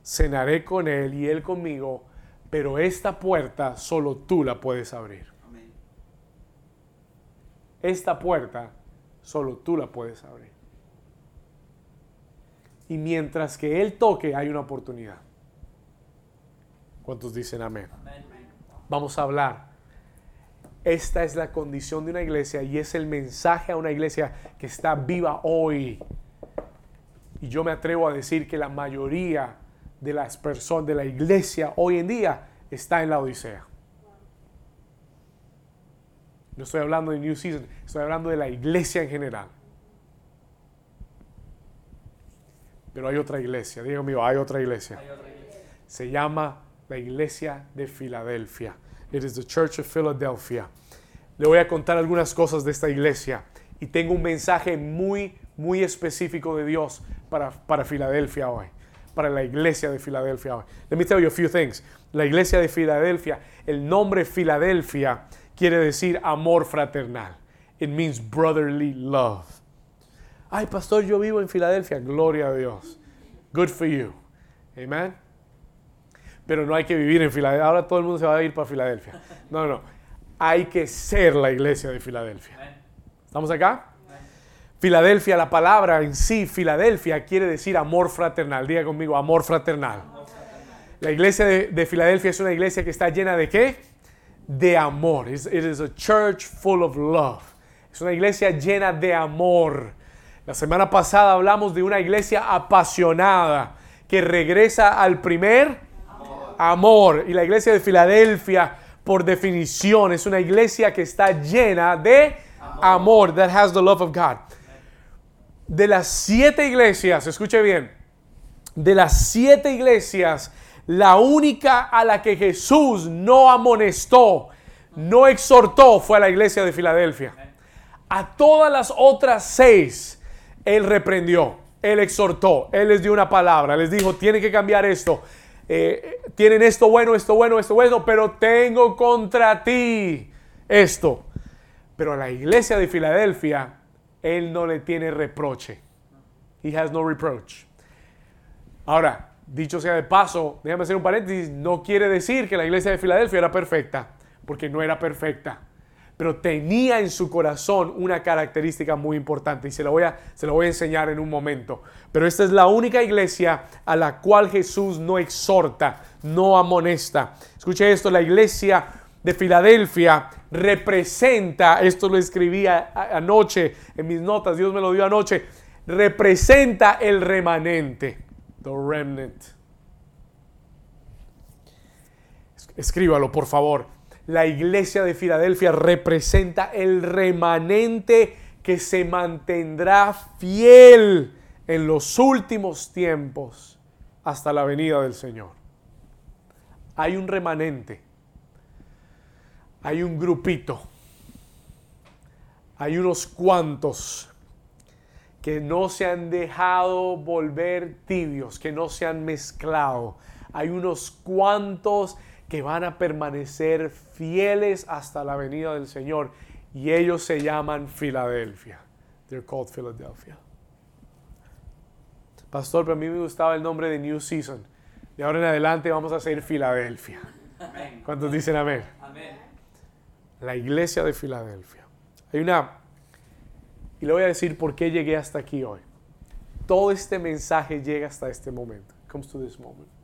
cenaré con él y él conmigo, pero esta puerta solo tú la puedes abrir. Esta puerta solo tú la puedes abrir. Y mientras que Él toque, hay una oportunidad. ¿Cuántos dicen amén? Vamos a hablar. Esta es la condición de una iglesia y es el mensaje a una iglesia que está viva hoy. Y yo me atrevo a decir que la mayoría de las personas de la iglesia hoy en día está en la Odisea. No estoy hablando de New Season, estoy hablando de la iglesia en general. Pero hay otra iglesia, digo mío, hay otra iglesia. Se llama la iglesia de Filadelfia. It is the Church of Philadelphia. Le voy a contar algunas cosas de esta iglesia y tengo un mensaje muy, muy específico de Dios para, para Filadelfia hoy, para la iglesia de Filadelfia hoy. Let me tell you a few things. La iglesia de Filadelfia, el nombre Filadelfia quiere decir amor fraternal. It means brotherly love. Ay, pastor, yo vivo en Filadelfia. Gloria a Dios. Good for you. Amen. Pero no hay que vivir en Filadelfia. Ahora todo el mundo se va a ir para Filadelfia. No, no. Hay que ser la iglesia de Filadelfia. ¿Estamos acá? Filadelfia, la palabra en sí, Filadelfia, quiere decir amor fraternal. Diga conmigo, amor fraternal. La iglesia de, de Filadelfia es una iglesia que está llena de qué? de amor. It is a church full of love. Es una iglesia llena de amor. La semana pasada hablamos de una iglesia apasionada que regresa al primer amor. Y la iglesia de Filadelfia, por definición, es una iglesia que está llena de amor. That has the love of God. De las siete iglesias, escuche bien, de las siete iglesias la única a la que Jesús no amonestó, no exhortó, fue a la iglesia de Filadelfia. A todas las otras seis, Él reprendió, Él exhortó, Él les dio una palabra, les dijo, tienen que cambiar esto. Eh, tienen esto bueno, esto bueno, esto bueno, pero tengo contra ti esto. Pero a la iglesia de Filadelfia, Él no le tiene reproche. He has no reproach. Ahora, dicho sea de paso, déjame hacer un paréntesis, no quiere decir que la iglesia de Filadelfia era perfecta, porque no era perfecta, pero tenía en su corazón una característica muy importante y se la voy a, se voy a enseñar en un momento. Pero esta es la única iglesia a la cual Jesús no exhorta, no amonesta. Escuche esto, la iglesia de Filadelfia representa, esto lo escribí anoche en mis notas, Dios me lo dio anoche, representa el remanente the remnant. Escríbalo, por favor. La iglesia de Filadelfia representa el remanente que se mantendrá fiel en los últimos tiempos hasta la venida del Señor. Hay un remanente, hay un grupito, hay unos cuantos que no se han dejado volver tibios, que no se han mezclado. Hay unos cuantos que van a permanecer fieles hasta la venida del Señor y ellos se llaman Filadelfia. They're called Philadelphia. Pastor, pero a mí me gustaba el nombre de New Season. De ahora en adelante vamos a ser Filadelfia. ¿Cuántos dicen amén? Amén. La iglesia de Filadelfia. Hay una... Y le voy a decir por qué llegué hasta aquí hoy. Todo este mensaje llega hasta este momento. Comes to this moment.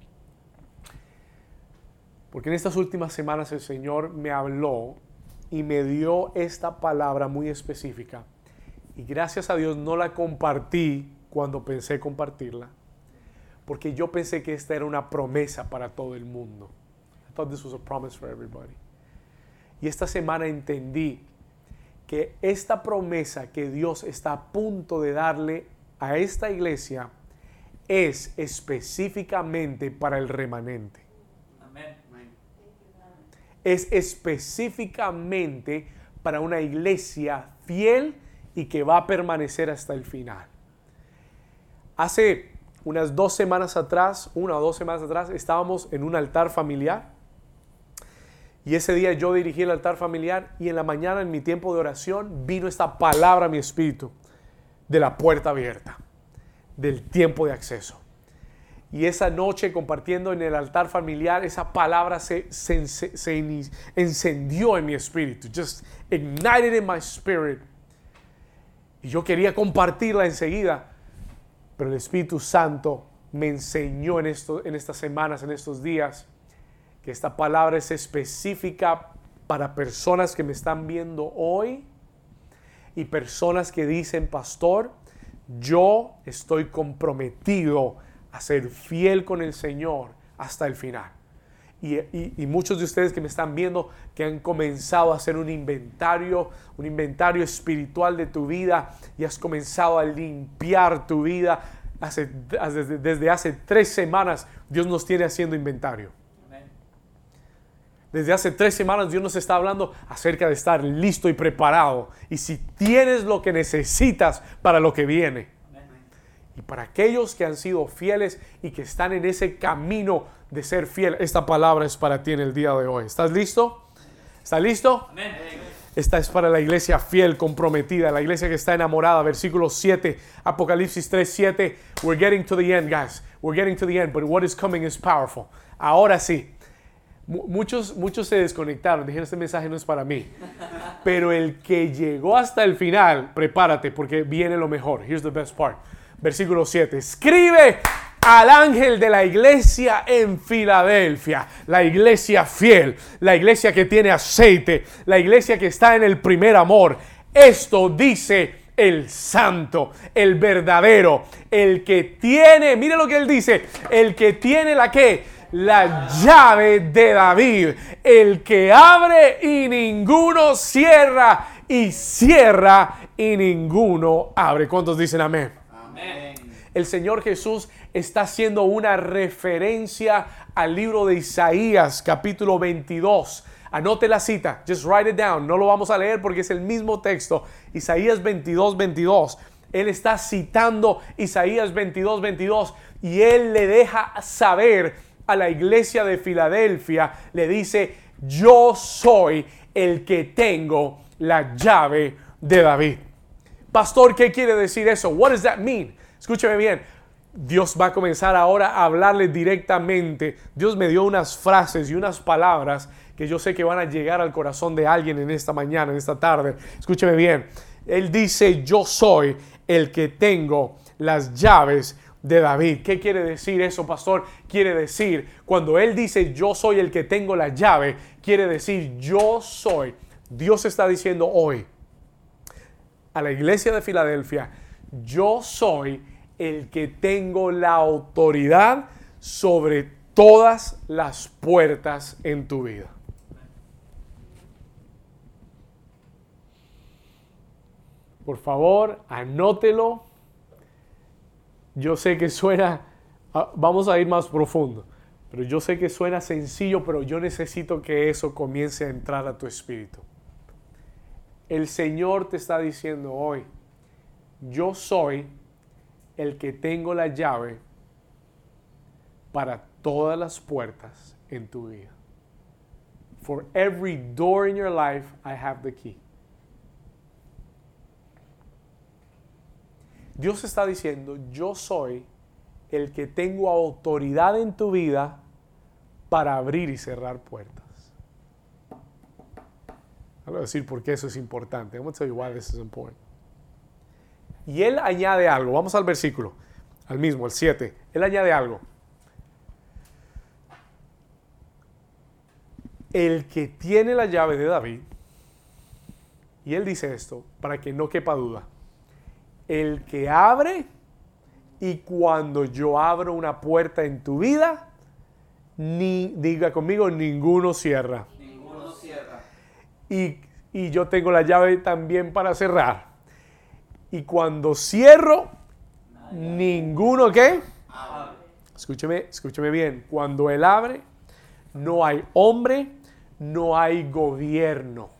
Porque en estas últimas semanas el Señor me habló y me dio esta palabra muy específica. Y gracias a Dios no la compartí cuando pensé compartirla, porque yo pensé que esta era una promesa para todo el mundo. I thought this was a promise for everybody. Y esta semana entendí que esta promesa que Dios está a punto de darle a esta iglesia es específicamente para el remanente. Es específicamente para una iglesia fiel y que va a permanecer hasta el final. Hace unas dos semanas atrás, una o dos semanas atrás, estábamos en un altar familiar. Y ese día yo dirigí el altar familiar y en la mañana en mi tiempo de oración vino esta palabra a mi espíritu de la puerta abierta, del tiempo de acceso. Y esa noche compartiendo en el altar familiar, esa palabra se, encendió en mi espíritu, just ignited in my spirit. Y yo quería compartirla enseguida. Pero el Espíritu Santo me enseñó en estas semanas, en estos días, que esta palabra es específica para personas que me están viendo hoy y personas que dicen, pastor, yo estoy comprometido a ser fiel con el Señor hasta el final. Y, muchos de ustedes que me están viendo que han comenzado a hacer un inventario, un inventario espiritual de tu vida y has comenzado a limpiar tu vida. desde, desde hace tres semanas Dios nos tiene haciendo inventario. Desde hace tres semanas Dios nos está hablando acerca de estar listo y preparado. Y si tienes lo que necesitas para lo que viene. Y para aquellos que han sido fieles y que están en ese camino de ser fiel, esta palabra es para ti en el día de hoy. ¿Estás listo? ¿Estás listo? Esta es para la iglesia fiel, comprometida, la iglesia que está enamorada. Versículo 7, Apocalipsis 3, 7. We're getting to the end, guys. We're getting to the end, but what is coming is powerful. Ahora sí. Muchos, muchos se desconectaron, dijeron, este mensaje no es para mí. Pero el que llegó hasta el final, prepárate porque viene lo mejor. Here's the best part versículo 7. Escribe al ángel de la iglesia en Filadelfia, la iglesia fiel, la iglesia que tiene aceite, la iglesia que está en el primer amor. Esto dice el santo, el verdadero, el que tiene, mire lo que él dice, el que tiene la que la llave de David, el que abre y ninguno cierra y cierra y ninguno abre. ¿Cuántos dicen amén? El Señor Jesús está haciendo una referencia al libro de Isaías, capítulo 22. Anote la cita, just write it down. No lo vamos a leer porque es el mismo texto. Isaías 22, 22. Él está citando Isaías 22, 22 y él le deja saber a la iglesia de Filadelfia, le dice, yo soy el que tengo la llave de David. Pastor, ¿qué quiere decir eso? What does that mean? Escúcheme bien. Dios va a comenzar ahora a hablarle directamente. Dios me dio unas frases y unas palabras que yo sé que van a llegar al corazón de alguien en esta mañana, en esta tarde. Escúcheme bien. Él dice, yo soy el que tengo las llaves de David. ¿Qué quiere decir eso, pastor? Quiere decir, cuando Él dice, yo soy el que tengo la llave, quiere decir, yo soy. Dios está diciendo hoy, a la iglesia de Filadelfia, yo soy el que tengo la autoridad sobre todas las puertas en tu vida. Por favor, anótelo. Yo sé que suena, ah, vamos a ir más profundo, pero yo sé que suena sencillo, pero yo necesito que eso comience a entrar a tu espíritu. El Señor te está diciendo hoy, yo soy el que tengo la llave para todas las puertas en tu vida. For every door in your life, I have the key. Dios está diciendo, yo soy el que tengo autoridad en tu vida para abrir y cerrar puertas. Voy a decir por qué eso es importante. I'm going to why this is important. Y él añade algo. Vamos al versículo, al mismo, el 7. Él añade algo. El que tiene la llave de David, y él dice esto para que no quepa duda, el que abre y cuando yo abro una puerta en tu vida, ni diga conmigo, ninguno cierra. Y, y yo tengo la llave también para cerrar. Y cuando cierro, ninguno qué? Abre. Escúcheme, escúcheme bien. Cuando él abre, no hay hombre, no hay gobierno,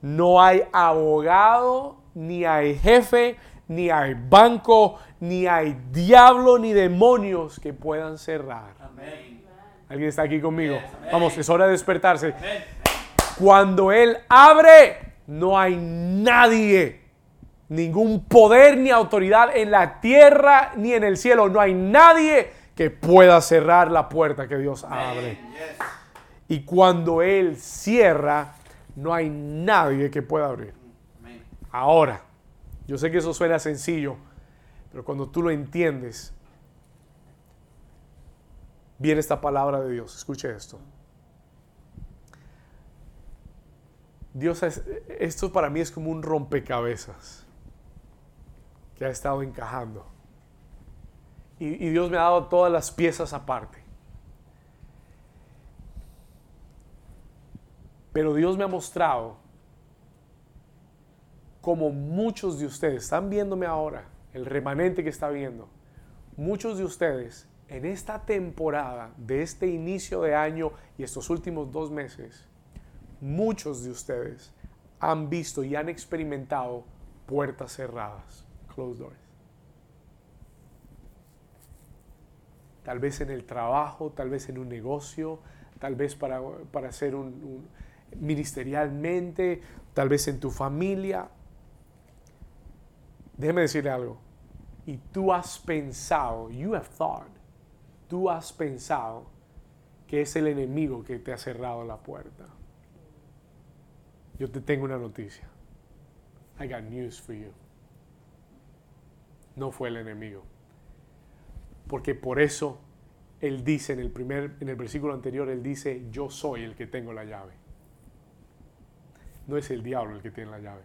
no hay abogado, ni hay jefe, ni hay banco, ni hay diablo, ni demonios que puedan cerrar. Amén. ¿Alguien está aquí conmigo? Yes. Vamos, es hora de despertarse. Amén. Cuando Él abre, no hay nadie, ningún poder ni autoridad en la tierra ni en el cielo. No hay nadie que pueda cerrar la puerta que Dios abre. Y cuando Él cierra, no hay nadie que pueda abrir. Ahora, yo sé que eso suena sencillo, pero cuando tú lo entiendes, viene esta palabra de Dios. Escuche esto. Dios, es- esto para mí es como un rompecabezas que ha estado encajando. Y, y Dios me ha dado todas las piezas aparte. Pero Dios me ha mostrado como muchos de ustedes están viéndome ahora, el remanente que está viendo, muchos de ustedes en esta temporada de este inicio de año y estos últimos dos meses, muchos de ustedes han visto y han experimentado puertas cerradas, closed doors. Tal vez en el trabajo, tal vez en un negocio, tal vez para, para hacer un, ministerialmente, tal vez en tu familia. Déjeme decirle algo. Y tú has pensado, you have thought, tú has pensado que es el enemigo que te ha cerrado la puerta. Yo te tengo una noticia. I got news for you. No fue el enemigo. Porque por eso él dice en el primer en el versículo anterior él dice, "Yo soy el que tengo la llave." No es el diablo el que tiene la llave.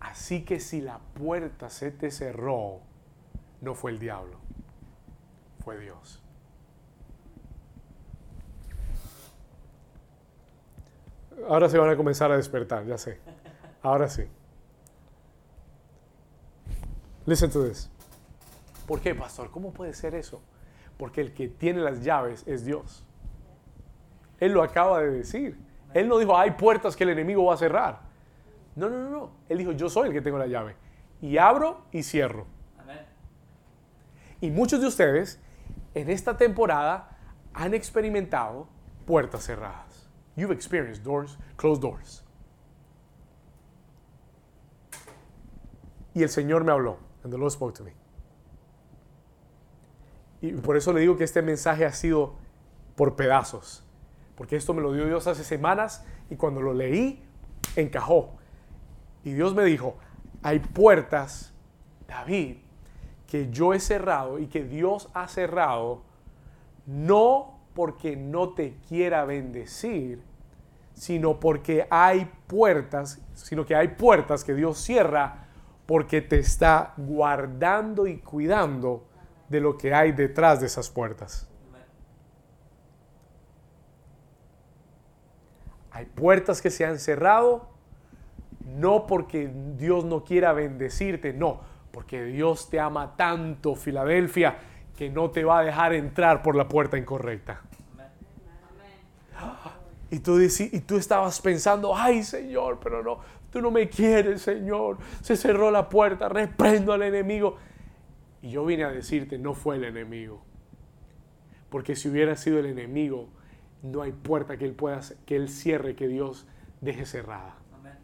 Así que si la puerta se te cerró, no fue el diablo, fue Dios. Ahora se van a comenzar a despertar, ya sé. Ahora sí. Listen to this. ¿Por qué, pastor? ¿Cómo puede ser eso? Porque el que tiene las llaves es Dios. Él lo acaba de decir. Él no dijo, hay puertas que el enemigo va a cerrar. No, no, no, no. Él dijo, yo soy el que tengo la llave. Y abro y cierro. Amén. Y muchos de ustedes en esta temporada han experimentado puertas cerradas. You've experienced doors, closed doors. Y el Señor me habló. And the Lord spoke to me. Y por eso le digo que este mensaje ha sido por pedazos. Porque esto me lo dio Dios hace semanas y cuando lo leí, encajó. Y Dios me dijo, hay puertas, David, que yo he cerrado y que Dios ha cerrado, no porque no te quiera bendecir, sino porque hay puertas, sino que hay puertas que Dios cierra porque te está guardando y cuidando de lo que hay detrás de esas puertas. Hay puertas que se han cerrado, no porque Dios no quiera bendecirte, no, porque Dios te ama tanto, Filadelfia, que no te va a dejar entrar por la puerta incorrecta. Amén. Y tú, y tú estabas pensando, ay Señor, pero no, tú no me quieres, Señor. Se cerró la puerta, reprendo al enemigo. Y yo vine a decirte, no fue el enemigo. Porque si hubiera sido el enemigo, no hay puerta que él pueda, que él cierre, que Dios deje cerrada. Amén.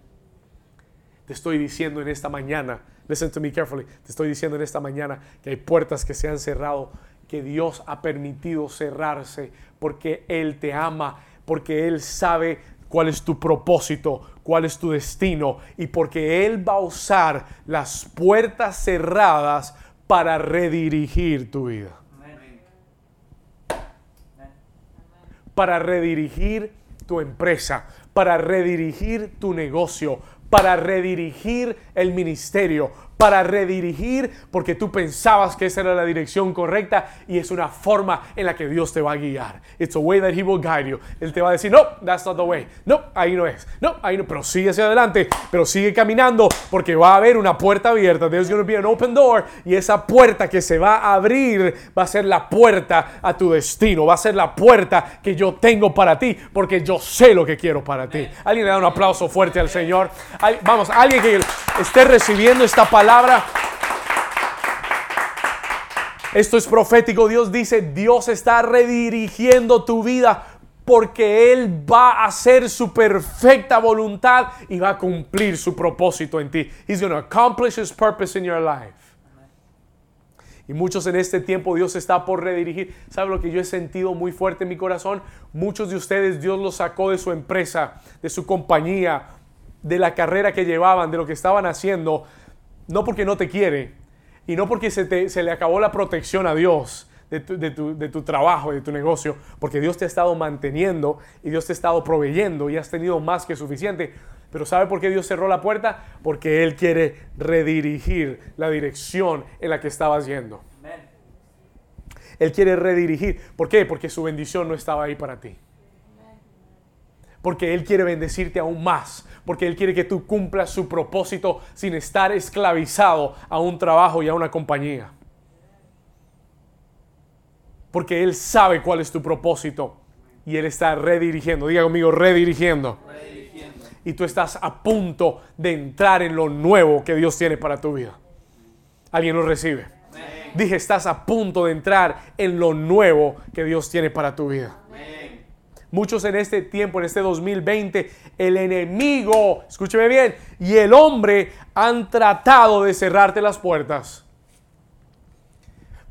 Te estoy diciendo en esta mañana, listen to me carefully, te estoy diciendo en esta mañana que hay puertas que se han cerrado, que Dios ha permitido cerrarse porque Él te ama, porque Él sabe cuál es tu propósito, cuál es tu destino y porque Él va a usar las puertas cerradas para redirigir tu vida. Para redirigir tu empresa, para redirigir tu negocio, para redirigir el ministerio, para redirigir porque tú pensabas que esa era la dirección correcta y es una forma en la que Dios te va a guiar. It's a way that he will guide you. Él te va a decir, no, that's not the way. No, ahí no es. No, ahí no. Pero sigue hacia adelante, pero sigue caminando porque va a haber una puerta abierta. There's going to be an open door y esa puerta que se va a abrir va a ser la puerta a tu destino. Va a ser la puerta que yo tengo para ti porque yo sé lo que quiero para ti. Alguien le da un aplauso fuerte al Señor. Vamos, alguien que esté recibiendo esta palabra esto es profético. Dios dice, Dios está redirigiendo tu vida porque Él va a hacer su perfecta voluntad y va a cumplir su propósito en ti. He's going to accomplish His purpose in your life. Y muchos en este tiempo Dios está por redirigir. ¿Sabe lo que yo he sentido muy fuerte en mi corazón? Muchos de ustedes Dios los sacó de su empresa, de su compañía, de la carrera que llevaban, de lo que estaban haciendo no porque no te quiere y no porque se, le acabó la protección a Dios de tu, de, tu, de tu, trabajo y de tu negocio, porque Dios te ha estado manteniendo y Dios te ha estado proveyendo y has tenido más que suficiente. Pero ¿sabe por qué Dios cerró la puerta? Porque Él quiere redirigir la dirección en la que estabas yendo. Él quiere redirigir. ¿Por qué? Porque su bendición no estaba ahí para ti. Porque Él quiere bendecirte aún más porque Él quiere que tú cumplas su propósito sin estar esclavizado a un trabajo y a una compañía. Porque Él sabe cuál es tu propósito y Él está redirigiendo. Diga conmigo, redirigiendo. redirigiendo. Y tú estás a punto de entrar en lo nuevo que Dios tiene para tu vida. ¿Alguien lo recibe? Dije, estás a punto de entrar en lo nuevo que Dios tiene para tu vida. Muchos en este tiempo, en este 2020, el enemigo, escúcheme bien, y el hombre han tratado de cerrarte las puertas.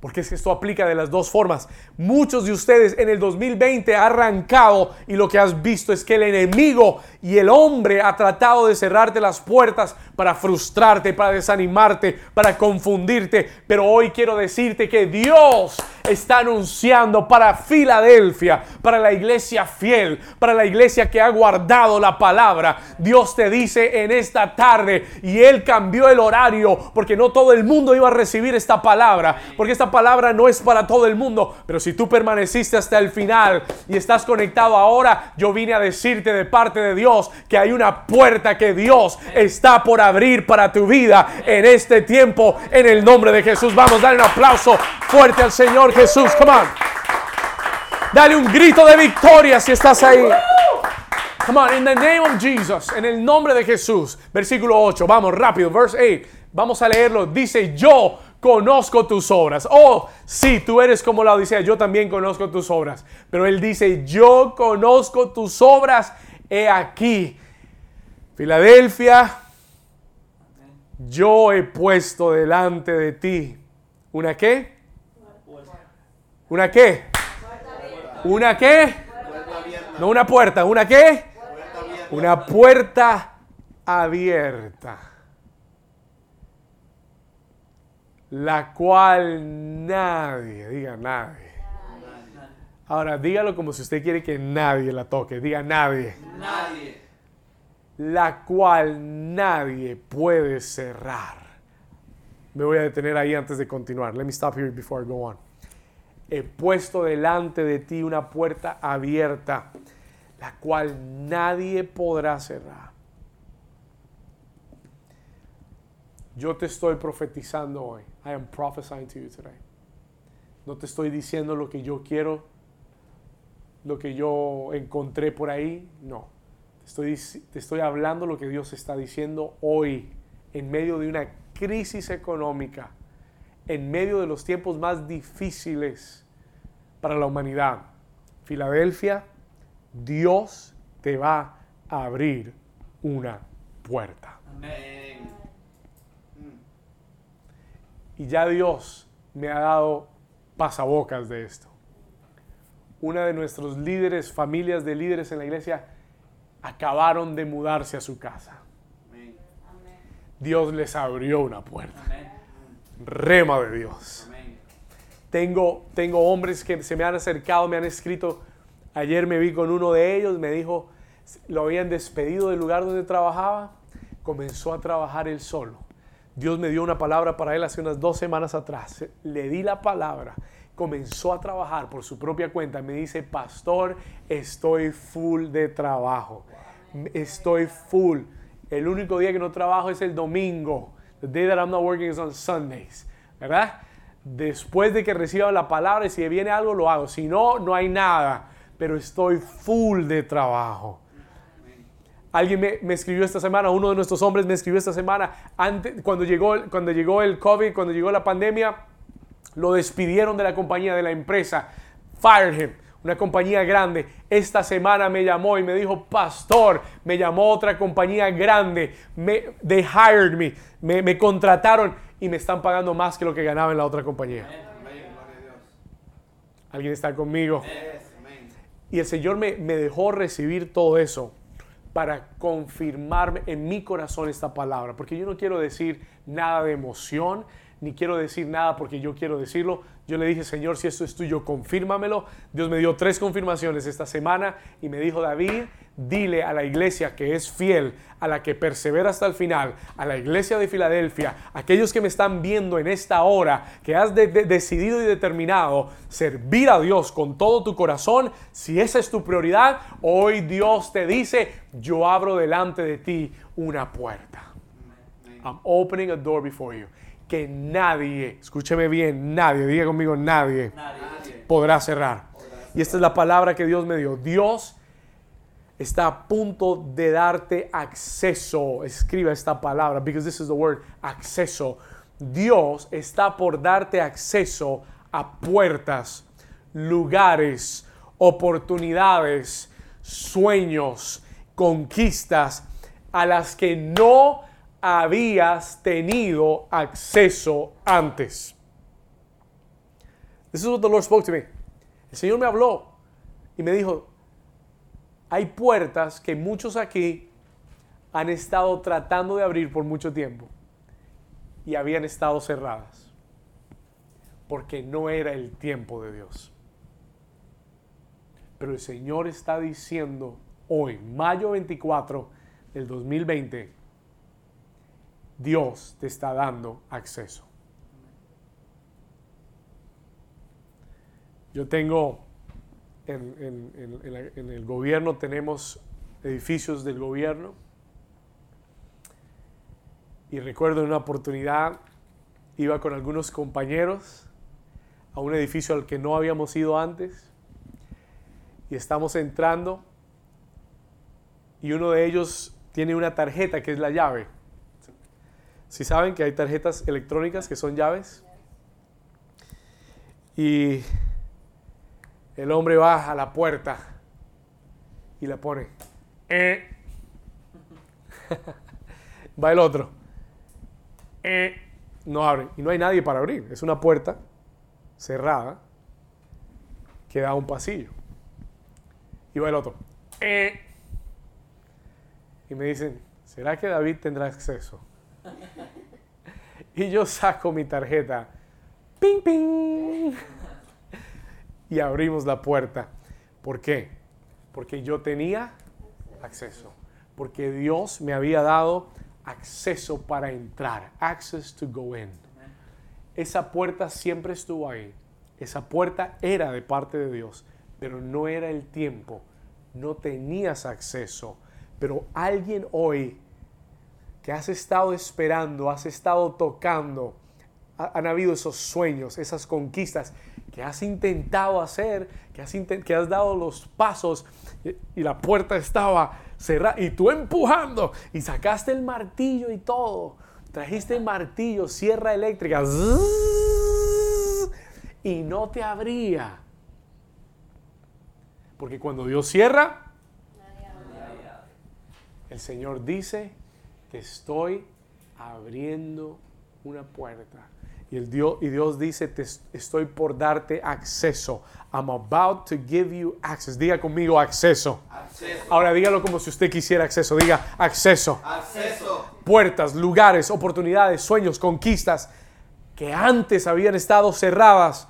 Porque es que esto aplica de las dos formas. Muchos de ustedes en el 2020 han arrancado y lo que has visto es que el enemigo y el hombre ha tratado de cerrarte las puertas para frustrarte, para desanimarte, para confundirte. Pero hoy quiero decirte que Dios está anunciando para Filadelfia, para la iglesia fiel, para la iglesia que ha guardado la palabra. Dios te dice en esta tarde y Él cambió el horario porque no todo el mundo iba a recibir esta palabra, porque esta palabra no es para todo el mundo. Pero si tú permaneciste hasta el final y estás conectado ahora, yo vine a decirte de parte de Dios que hay una puerta que Dios está por abrir para tu vida en este tiempo en el nombre de Jesús. Vamos, dar un aplauso fuerte al Señor Jesús. Come on. Dale un grito de victoria si estás ahí. Come on, in the name of Jesus, en el nombre de Jesús. Versículo 8, vamos rápido, verse 8. Vamos a leerlo. Dice, yo conozco tus obras. Oh, sí, tú eres como la Odisea, yo también conozco tus obras. Pero él dice, yo conozco tus obras, he aquí. Filadelfia, yo he puesto delante de ti. ¿Una qué? ¿Una qué? ¿Una qué? No una puerta, ¿una qué? Una puerta abierta. La cual nadie, diga nadie. Ahora dígalo como si usted quiere que nadie la toque. Diga nadie. Nadie. La cual nadie puede cerrar. Me voy a detener ahí antes de continuar. Let me stop here before I go on he puesto delante de ti una puerta abierta, la cual nadie podrá cerrar. Yo te estoy profetizando hoy. I am prophesying to you today. No te estoy diciendo lo que yo quiero, lo que yo encontré por ahí. No. Te estoy, te estoy hablando lo que Dios está diciendo hoy, en medio de una crisis económica, en medio de los tiempos más difíciles para la humanidad. Filadelfia, Dios te va a abrir una puerta. Amén. Y ya Dios me ha dado pasabocas de esto. Una de nuestros líderes, familias de líderes en la iglesia, acabaron de mudarse a su casa. Amén. Dios les abrió una puerta. Amén. Rema de Dios. Amén. Tengo, tengo hombres que se me han acercado, me han escrito. Ayer me vi con uno de ellos, me dijo, lo habían despedido del lugar donde trabajaba, comenzó a trabajar él solo. Dios me dio una palabra para él hace unas dos semanas atrás. Le di la palabra, comenzó a trabajar por su propia cuenta. Me dice, pastor, estoy full de trabajo. Estoy full. El único día que no trabajo es el domingo. The day that I'm not working is on Sundays. ¿Verdad? Después de que reciba la palabra, si viene algo, lo hago. Si no, no hay nada. Pero estoy full de trabajo. Alguien me, me escribió esta semana, uno de nuestros hombres me escribió esta semana, antes, cuando, llegó, el- cuando llegó el COVID, cuando llegó la pandemia, lo despidieron de la compañía, de la empresa. Fired him. Una compañía grande. Esta semana me llamó y me dijo, pastor, me llamó otra compañía grande. Me, they hired me. me. me contrataron y me están pagando más que lo que ganaba en la otra compañía. ¿Alguien está conmigo? Y el Señor me, me dejó recibir todo eso para confirmarme en mi corazón esta palabra. Porque yo no quiero decir nada de emoción, ni quiero decir nada porque yo quiero decirlo. Yo le dije, Señor, si esto es tuyo, confírmamelo. Dios me dio tres confirmaciones esta semana y me dijo, David, dile a la iglesia que es fiel, a la que persevera hasta el final, a la iglesia de Filadelfia, aquellos que me están viendo en esta hora, que has de- de- decidido y determinado servir a Dios con todo tu corazón, si esa es tu prioridad, hoy Dios te dice, yo abro delante de ti una puerta. I'm opening a door before you. Que nadie, escúcheme bien, nadie, diga conmigo nadie, Nadie. podrá cerrar. Y esta es la palabra que Dios me dio. Dios está a punto de darte acceso. Escriba esta palabra, because this is the word, acceso. Dios está por darte acceso a puertas, lugares, oportunidades, sueños, conquistas a las que no habías tenido acceso antes. This is what the Lord spoke to me. El Señor me habló y me dijo, hay puertas que muchos aquí han estado tratando de abrir por mucho tiempo y habían estado cerradas porque no era el tiempo de Dios. Pero el Señor está diciendo hoy, mayo 24 del 2020, Dios te está dando acceso. Yo tengo, en, el gobierno tenemos edificios del gobierno. Y recuerdo en una oportunidad, iba con algunos compañeros a un edificio al que no habíamos ido antes. Y estamos entrando. Y uno de ellos tiene una tarjeta que es la llave. Si saben que hay tarjetas electrónicas que son llaves. Y el hombre va a la puerta y la pone. "Eh". va el otro. "Eh". No abre. Y no hay nadie para abrir. Es una puerta cerrada que da a un pasillo. Y va el otro. "Eh". Y me dicen, ¿será que David tendrá acceso? Y yo saco mi tarjeta. ¡Ping, ping! Y abrimos la puerta. ¿Por qué? Porque yo tenía acceso. Porque Dios me había dado acceso para entrar. Access to go in. Esa puerta siempre estuvo ahí. Esa puerta era de parte de Dios, pero no era el tiempo. No tenías acceso. Pero alguien hoy que has estado esperando, has estado tocando, ha- han habido esos sueños, esas conquistas que has intentado hacer, que has, que has dado los pasos y, la puerta estaba cerrada y tú empujando y sacaste el martillo y todo. Trajiste el martillo, sierra eléctrica y no te abría. Porque cuando Dios cierra, el Señor dice, te estoy abriendo una puerta. Y, el Dios, y Dios dice, te estoy por darte acceso. I'm about to give you access. Diga conmigo acceso. Acceso. Ahora dígalo como si usted quisiera acceso. Diga acceso. Acceso. Puertas, lugares, oportunidades, sueños, conquistas que antes habían estado cerradas.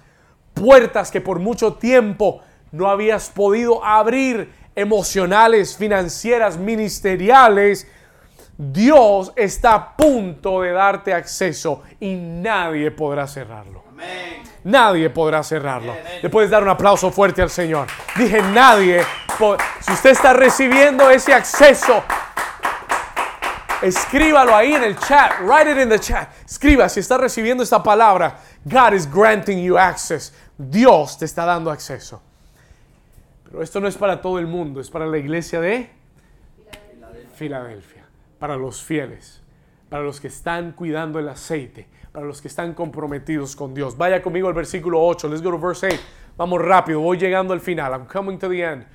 Puertas que por mucho tiempo no habías podido abrir. Emocionales, financieras, ministeriales. Dios está a punto de darte acceso y nadie podrá cerrarlo. Nadie podrá cerrarlo. Le puedes dar un aplauso fuerte al Señor. Dije nadie. Si usted está recibiendo ese acceso, escríbalo ahí en el chat. Write it in the chat. Escriba si está recibiendo esta palabra. God is granting you access. Dios te está dando acceso. Pero esto no es para todo el mundo, es para la iglesia de Filadelfia, para los fieles, para los que están cuidando el aceite, para los que están comprometidos con Dios. Vaya conmigo al versículo 8. Let's go to verse 8. Vamos rápido, voy llegando al final. I'm coming to the end.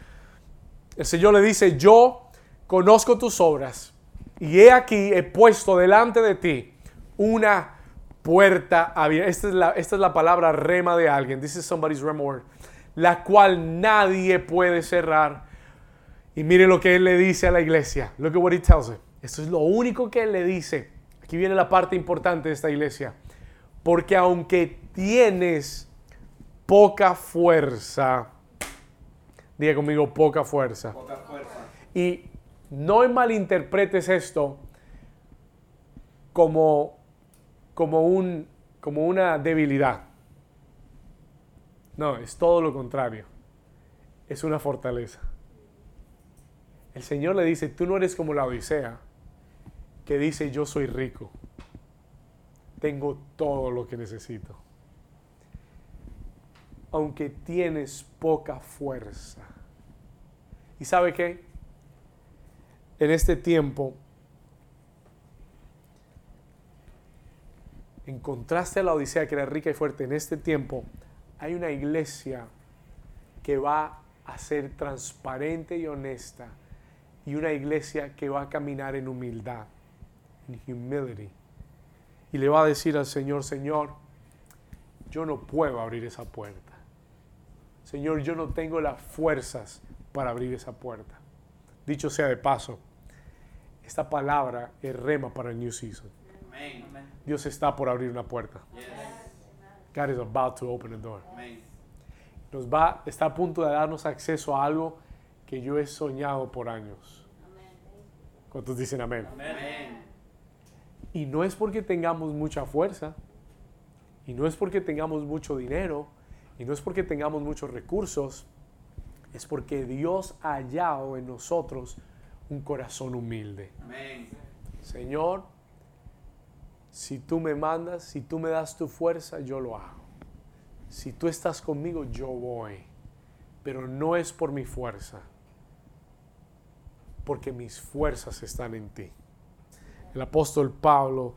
El Señor le dice, yo conozco tus obras y he aquí, he puesto delante de ti una puerta abierta. Esta es la, esta es la palabra rema de alguien. This is somebody's rema word. La cual nadie puede cerrar. Y mire lo que él le dice a la iglesia. Look at what he tells it. Esto es lo único que él le dice. Aquí viene la parte importante de esta iglesia. Porque aunque tienes poca fuerza, diga conmigo poca fuerza. Poca fuerza. Y no malinterpretes esto como, como, un, como una debilidad. No, es todo lo contrario. Es una fortaleza. El Señor le dice, tú no eres como la Odisea, que dice, yo soy rico. Tengo todo lo que necesito. Aunque tienes poca fuerza. ¿Y sabe qué? en este tiempo, en contraste a la Odisea que era rica y fuerte, en este tiempo hay una iglesia que va a ser transparente y honesta y una iglesia que va a caminar en humildad, en humility. Y le va a decir al Señor, Señor, yo no puedo abrir esa puerta. Señor, yo no tengo las fuerzas para abrir esa puerta. Dicho sea de paso, esta palabra es rema para el New Season. Dios está por abrir una puerta. Yes. God is about to open a door. Amén. Nos va, está a punto de darnos acceso a algo que yo he soñado por años. ¿Cuántos dicen amén? Amén. Y no es porque tengamos mucha fuerza, y no es porque tengamos mucho dinero, y no es porque tengamos muchos recursos, es porque Dios ha hallado en nosotros un corazón humilde. Amén. Señor, si tú me mandas, si tú me das tu fuerza, yo lo hago. Si tú estás conmigo, yo voy. Pero no es por mi fuerza, porque mis fuerzas están en ti. El apóstol Pablo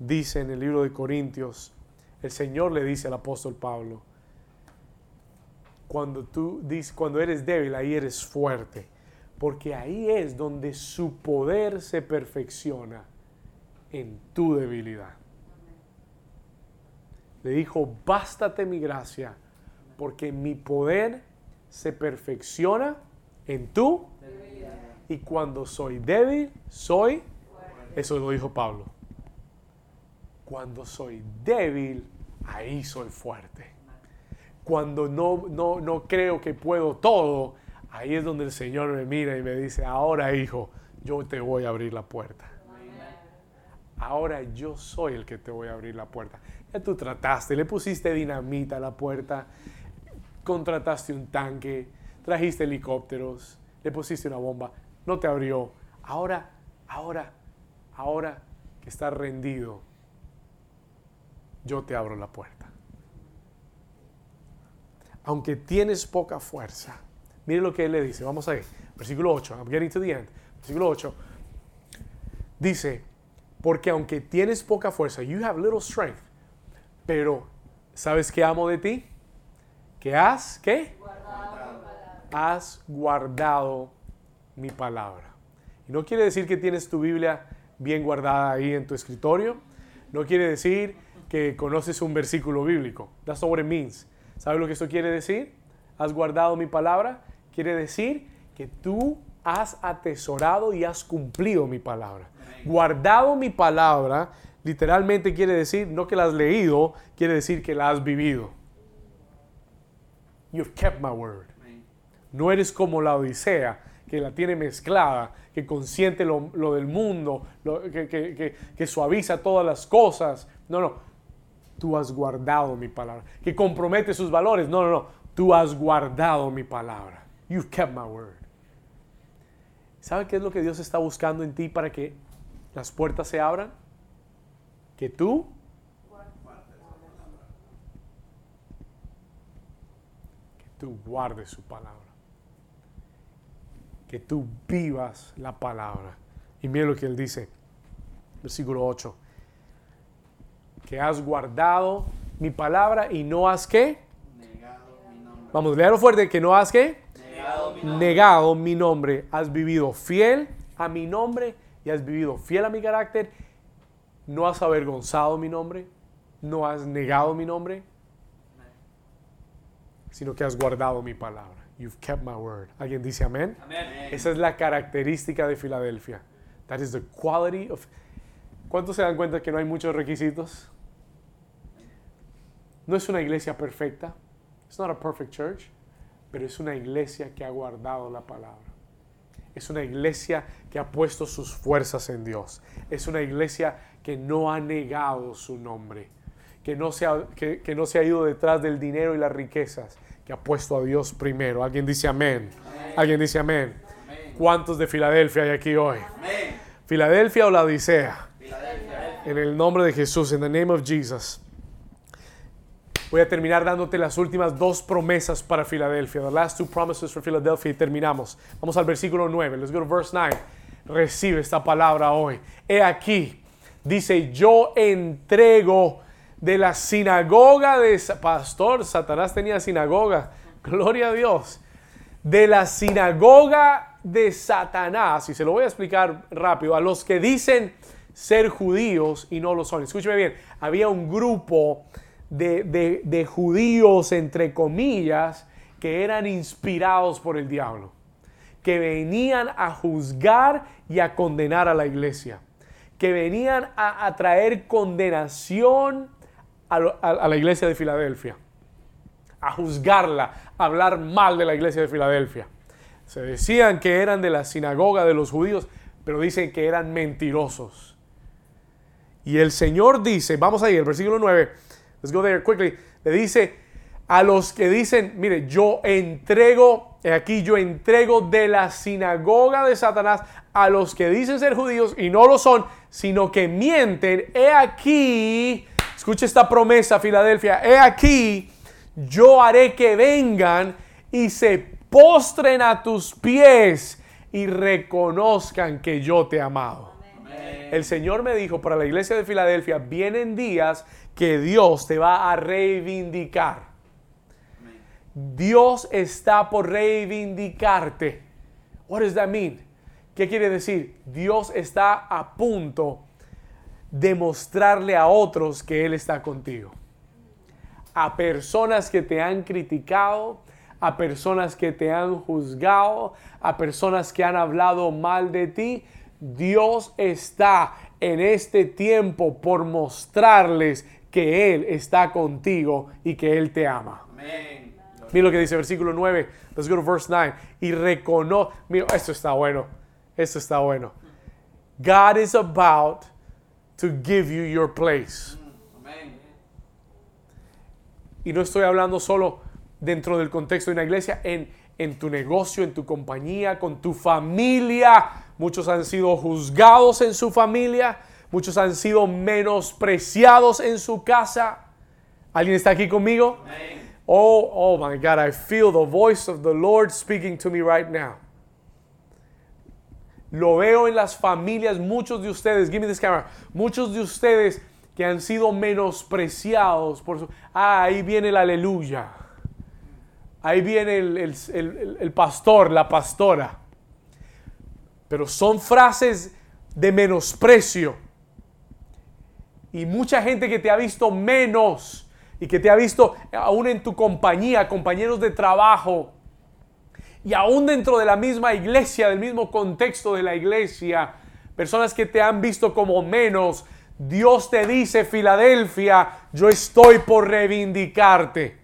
dice en el libro de Corintios, el Señor le dice al apóstol Pablo, cuando tú dices, cuando eres débil, ahí eres fuerte, porque ahí es donde su poder se perfecciona en tu debilidad. Le dijo, bástate mi gracia, porque mi poder se perfecciona en tu y cuando soy débil, soy, eso lo dijo Pablo. Cuando soy débil, ahí soy fuerte. Cuando no, no, no creo que puedo todo, ahí es donde el Señor me mira y me dice, ahora hijo, yo te voy a abrir la puerta. Ahora yo soy el que te voy a abrir la puerta. Ya tú trataste, le pusiste dinamita a la puerta, contrataste un tanque, trajiste helicópteros, le pusiste una bomba, no te abrió. Ahora, ahora, ahora que estás rendido, yo te abro la puerta. Aunque tienes poca fuerza, mire lo que él le dice. Vamos a ver, versículo 8. I'm getting to the end. Versículo 8. Dice, porque aunque tienes poca fuerza, you have little strength, pero ¿sabes qué amo de ti? Que has, ¿qué? Has guardado mi palabra. Y no quiere decir que tienes tu Biblia bien guardada ahí en tu escritorio, no quiere decir que conoces un versículo bíblico. That's not what it means. ¿Sabes lo que eso quiere decir? Has guardado mi palabra. Quiere decir que tú has atesorado y has cumplido mi palabra. Guardado mi palabra literalmente quiere decir no que la has leído, quiere decir que la has vivido. You've kept my word. No eres como la Odisea, que la tiene mezclada que consiente lo, lo del mundo, que, que, que, suaviza todas las cosas. No, no. Tú has guardado mi palabra. Que compromete sus valores. No, no, no. Tú has guardado mi palabra. You've kept my word. ¿Sabe qué es lo que Dios está buscando en ti para que las puertas se abran? Que tú tú guardes su palabra que tú vivas la palabra. Y mira lo que él dice, versículo 8, que has guardado mi palabra y no has qué. Negado mi nombre. Vamos, leerlo fuerte, que no has qué. Negado Negado mi nombre. Has vivido fiel a mi nombre y has vivido fiel a mi carácter. No has avergonzado mi nombre. No has negado mi nombre. Sino que has guardado mi palabra. You've kept my word. ¿Alguien dice amén? amén? Esa es la característica de Filadelfia. That is the quality of. ¿Cuántos se dan cuenta que no hay muchos requisitos? No es una iglesia perfecta. It's not a perfect church. Pero es una iglesia que ha guardado la palabra. Es una iglesia que ha puesto sus fuerzas en Dios. Es una iglesia que no ha negado su nombre. Que no se ha, que, que no se ha ido detrás del dinero y las riquezas que ha puesto a Dios primero. ¿Alguien dice amén? ¿Alguien dice amén? ¿Cuántos de Filadelfia hay aquí hoy? ¿Filadelfia o la Odisea? En el nombre de Jesús, en el name of Jesus. Voy a terminar dándote las últimas dos promesas para Filadelfia. The last two promises for Philadelphia y terminamos. Vamos al versículo 9. Let's go to verse 9. Recibe esta palabra hoy. He aquí, dice, yo entrego de la sinagoga de... Pastor, Satanás tenía sinagoga. Gloria a Dios. De la sinagoga de Satanás. Y se lo voy a explicar rápido. A los que dicen ser judíos y no lo son. Escúcheme bien. Había un grupo de, de, judíos, entre comillas, que eran inspirados por el diablo. Que venían a juzgar y a condenar a la iglesia que venían a, a, traer condenación a, la iglesia de Filadelfia, a juzgarla, a hablar mal de la iglesia de Filadelfia. Se decían que eran de la sinagoga de los judíos, pero dicen que eran mentirosos. Y el Señor dice, vamos ahí, el versículo 9, let's go there quickly, le dice a los que dicen, mire, yo entrego, aquí yo entrego de la sinagoga de Satanás a los que dicen ser judíos y no lo son, sino que mienten, he aquí Escuche esta promesa, Filadelfia. He aquí, yo haré que vengan y se postren a tus pies y reconozcan que yo te he amado. El Señor me dijo para la iglesia de Filadelfia, vienen días que Dios te va a reivindicar. Dios está por reivindicarte. What does that mean? ¿Qué quiere decir? Dios está a punto demostrarle a otros que Él está contigo. A personas que te han criticado, a personas que te han juzgado, a personas que han hablado mal de ti. Dios está en este tiempo por mostrarles que Él está contigo y que Él te ama. Mira lo que dice versículo 9. Let's go to verse 9. Y reconoce. Mira, esto está bueno. Esto está bueno. God is about to give you your place. Y no estoy hablando solo dentro del contexto de una iglesia, en, en tu negocio, en tu compañía, con tu familia. Muchos han sido juzgados en su familia, muchos han sido menospreciados en su casa. ¿Alguien está aquí conmigo? Oh, oh my God, I feel the voice of the Lord speaking to me right now. Lo veo en las familias, muchos de ustedes, give me this camera, muchos de ustedes que han sido menospreciados por su... Ah, ahí viene el aleluya. Ahí viene el, el, el pastor, la pastora. Pero son frases de menosprecio. Y mucha gente que te ha visto menos y que te ha visto aún en tu compañía, compañeros de trabajo, y aún dentro de la misma iglesia, del mismo contexto de la iglesia, personas que te han visto como menos, Dios te dice, Filadelfia, yo estoy por reivindicarte.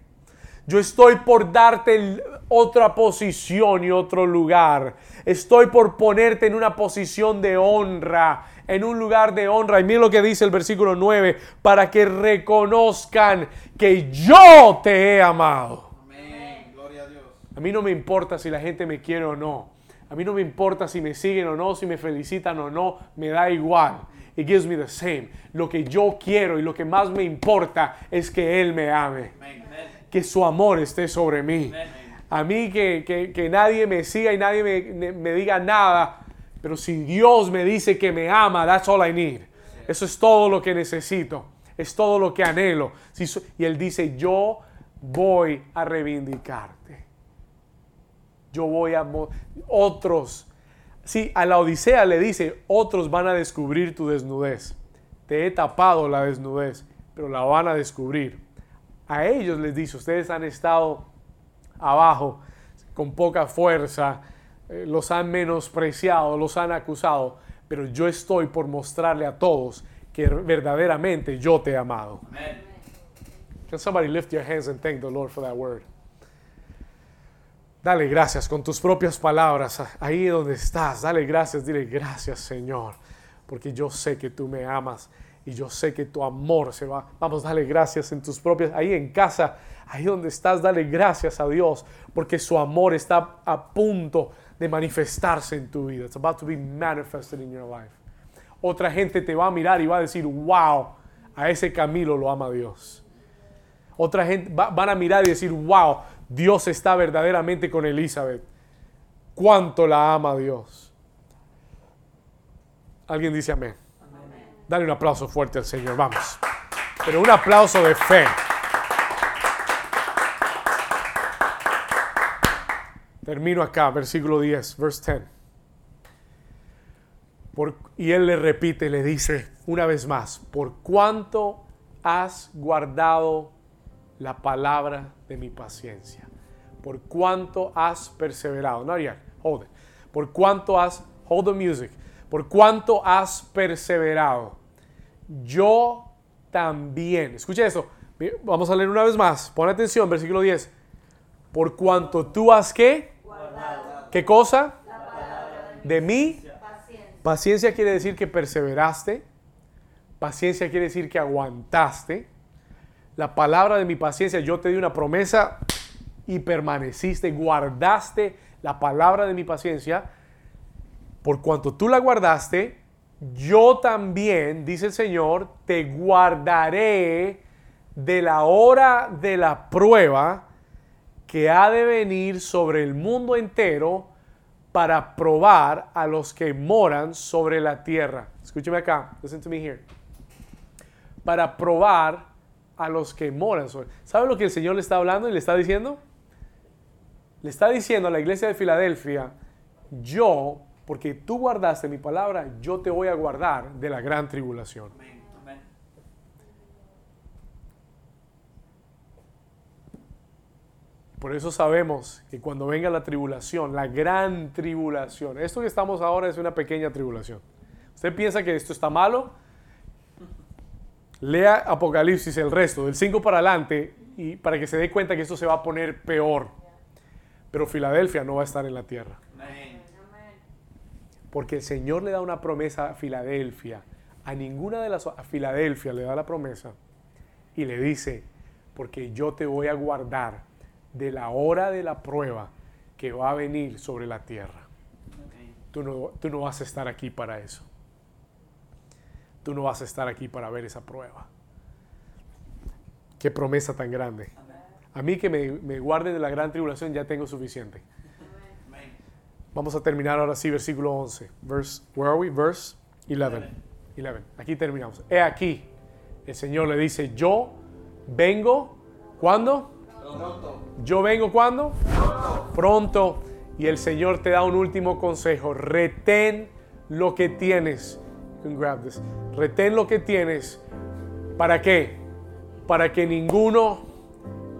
Yo estoy por darte otra posición y otro lugar. Estoy por ponerte en una posición de honra, en un lugar de honra. Y mira lo que dice el versículo 9, para que reconozcan que yo te he amado. A mí no me importa si la gente me quiere o no. A mí no me importa si me siguen o no, si me felicitan o no, me da igual. It gives me the same. Lo que yo quiero y lo que más me importa es que Él me ame. Que su amor esté sobre mí. A mí que, que- nadie me siga y nadie me, me diga nada. Pero si Dios me dice que me ama, that's all I need. Eso es todo lo que necesito. Es todo lo que anhelo. Si y Él dice, yo voy a reivindicarte. Yo voy a... Otros. Sí, a la Odisea le dice, otros van a descubrir tu desnudez. Te he tapado la desnudez, pero la van a descubrir. A ellos les dice, ustedes han estado abajo con poca fuerza, eh, los han menospreciado, los han acusado, pero yo estoy por mostrarle a todos que verdaderamente yo te he amado. Amén. Can somebody lift your hands and thank the Lord for that word? Dale gracias con tus propias palabras, ahí donde estás, dale gracias, dile gracias Señor, porque yo sé que tú me amas y yo sé que tu amor se va. Vamos, dale gracias en tus propias, ahí en casa, ahí donde estás, dale gracias a Dios, porque su amor está a punto de manifestarse en tu vida. It's about to be manifested in your life. Otra gente te va a mirar y va a decir, wow, a ese Camilo lo ama Dios. Otra gente va- van a mirar y decir, wow, Dios está verdaderamente con Elizabeth. Cuánto la ama Dios. Alguien dice amén. Dale un aplauso fuerte al Señor, vamos. Pero un aplauso de fe. Termino acá, versículo 10, verse 10. Por- y él le repite, le dice una vez más, por cuánto has guardado la palabra de mi paciencia, por cuánto has perseverado, no yet, hold it, por cuánto has, hold the music, por cuánto has perseverado, yo también, escucha esto, vamos a leer una vez más, pon atención, versículo 10, por cuanto tú has qué, ¿qué cosa? De mí, Paciencia quiere decir que perseveraste. Paciencia quiere decir que aguantaste. La palabra de mi paciencia, yo te di una promesa y permaneciste, guardaste la palabra de mi paciencia. Por cuanto tú la guardaste, yo también, dice el Señor, te guardaré de la hora de la prueba que ha de venir sobre el mundo entero para probar a los que moran sobre la tierra. Escúcheme acá, listen to me here. Para probar a los que moran sobre. ¿Sabe lo que el Señor le está hablando y le está diciendo? Le está diciendo a la iglesia de Filadelfia, yo, porque tú guardaste mi palabra, yo te voy a guardar de la gran tribulación. Por eso sabemos que cuando venga la tribulación, la gran tribulación, esto que estamos ahora es una pequeña tribulación. ¿Usted piensa que esto está malo? Lea Apocalipsis, el resto, del 5 para adelante, y para que se dé cuenta que esto se va a poner peor. Pero Filadelfia no va a estar en la tierra. Porque el Señor le da una promesa a Filadelfia. A ninguna de las... A Filadelfia le da la promesa. Y le dice, porque yo te voy a guardar de la hora de la prueba que va a venir sobre la tierra. Tú no, tú no vas a estar aquí para eso. Tú no vas a estar aquí para ver esa prueba. Qué promesa tan grande. A mí que me, me guarden de la gran tribulación ya tengo suficiente. Vamos a terminar ahora sí, versículo 11. Verse, where are we? Verse 11. 11. Aquí terminamos. He aquí, el Señor le dice, yo vengo, ¿cuándo? Pronto. Yo vengo, ¿cuándo? Pronto. Y el Señor te da un último consejo. Retén lo que tienes. Can grab this. Retén lo que tienes ¿Para qué? Para que ninguno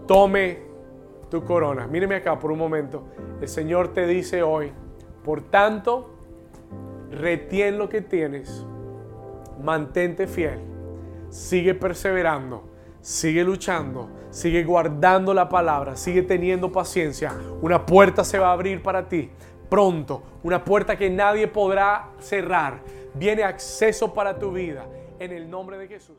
tome tu corona. Míreme acá por un momento. El Señor te dice hoy, por tanto, retien lo que tienes, mantente fiel, sigue perseverando, sigue luchando, sigue guardando la palabra, sigue teniendo paciencia. Una puerta se va a abrir para ti pronto, una puerta que nadie podrá cerrar. Viene acceso para tu vida en el nombre de Jesús.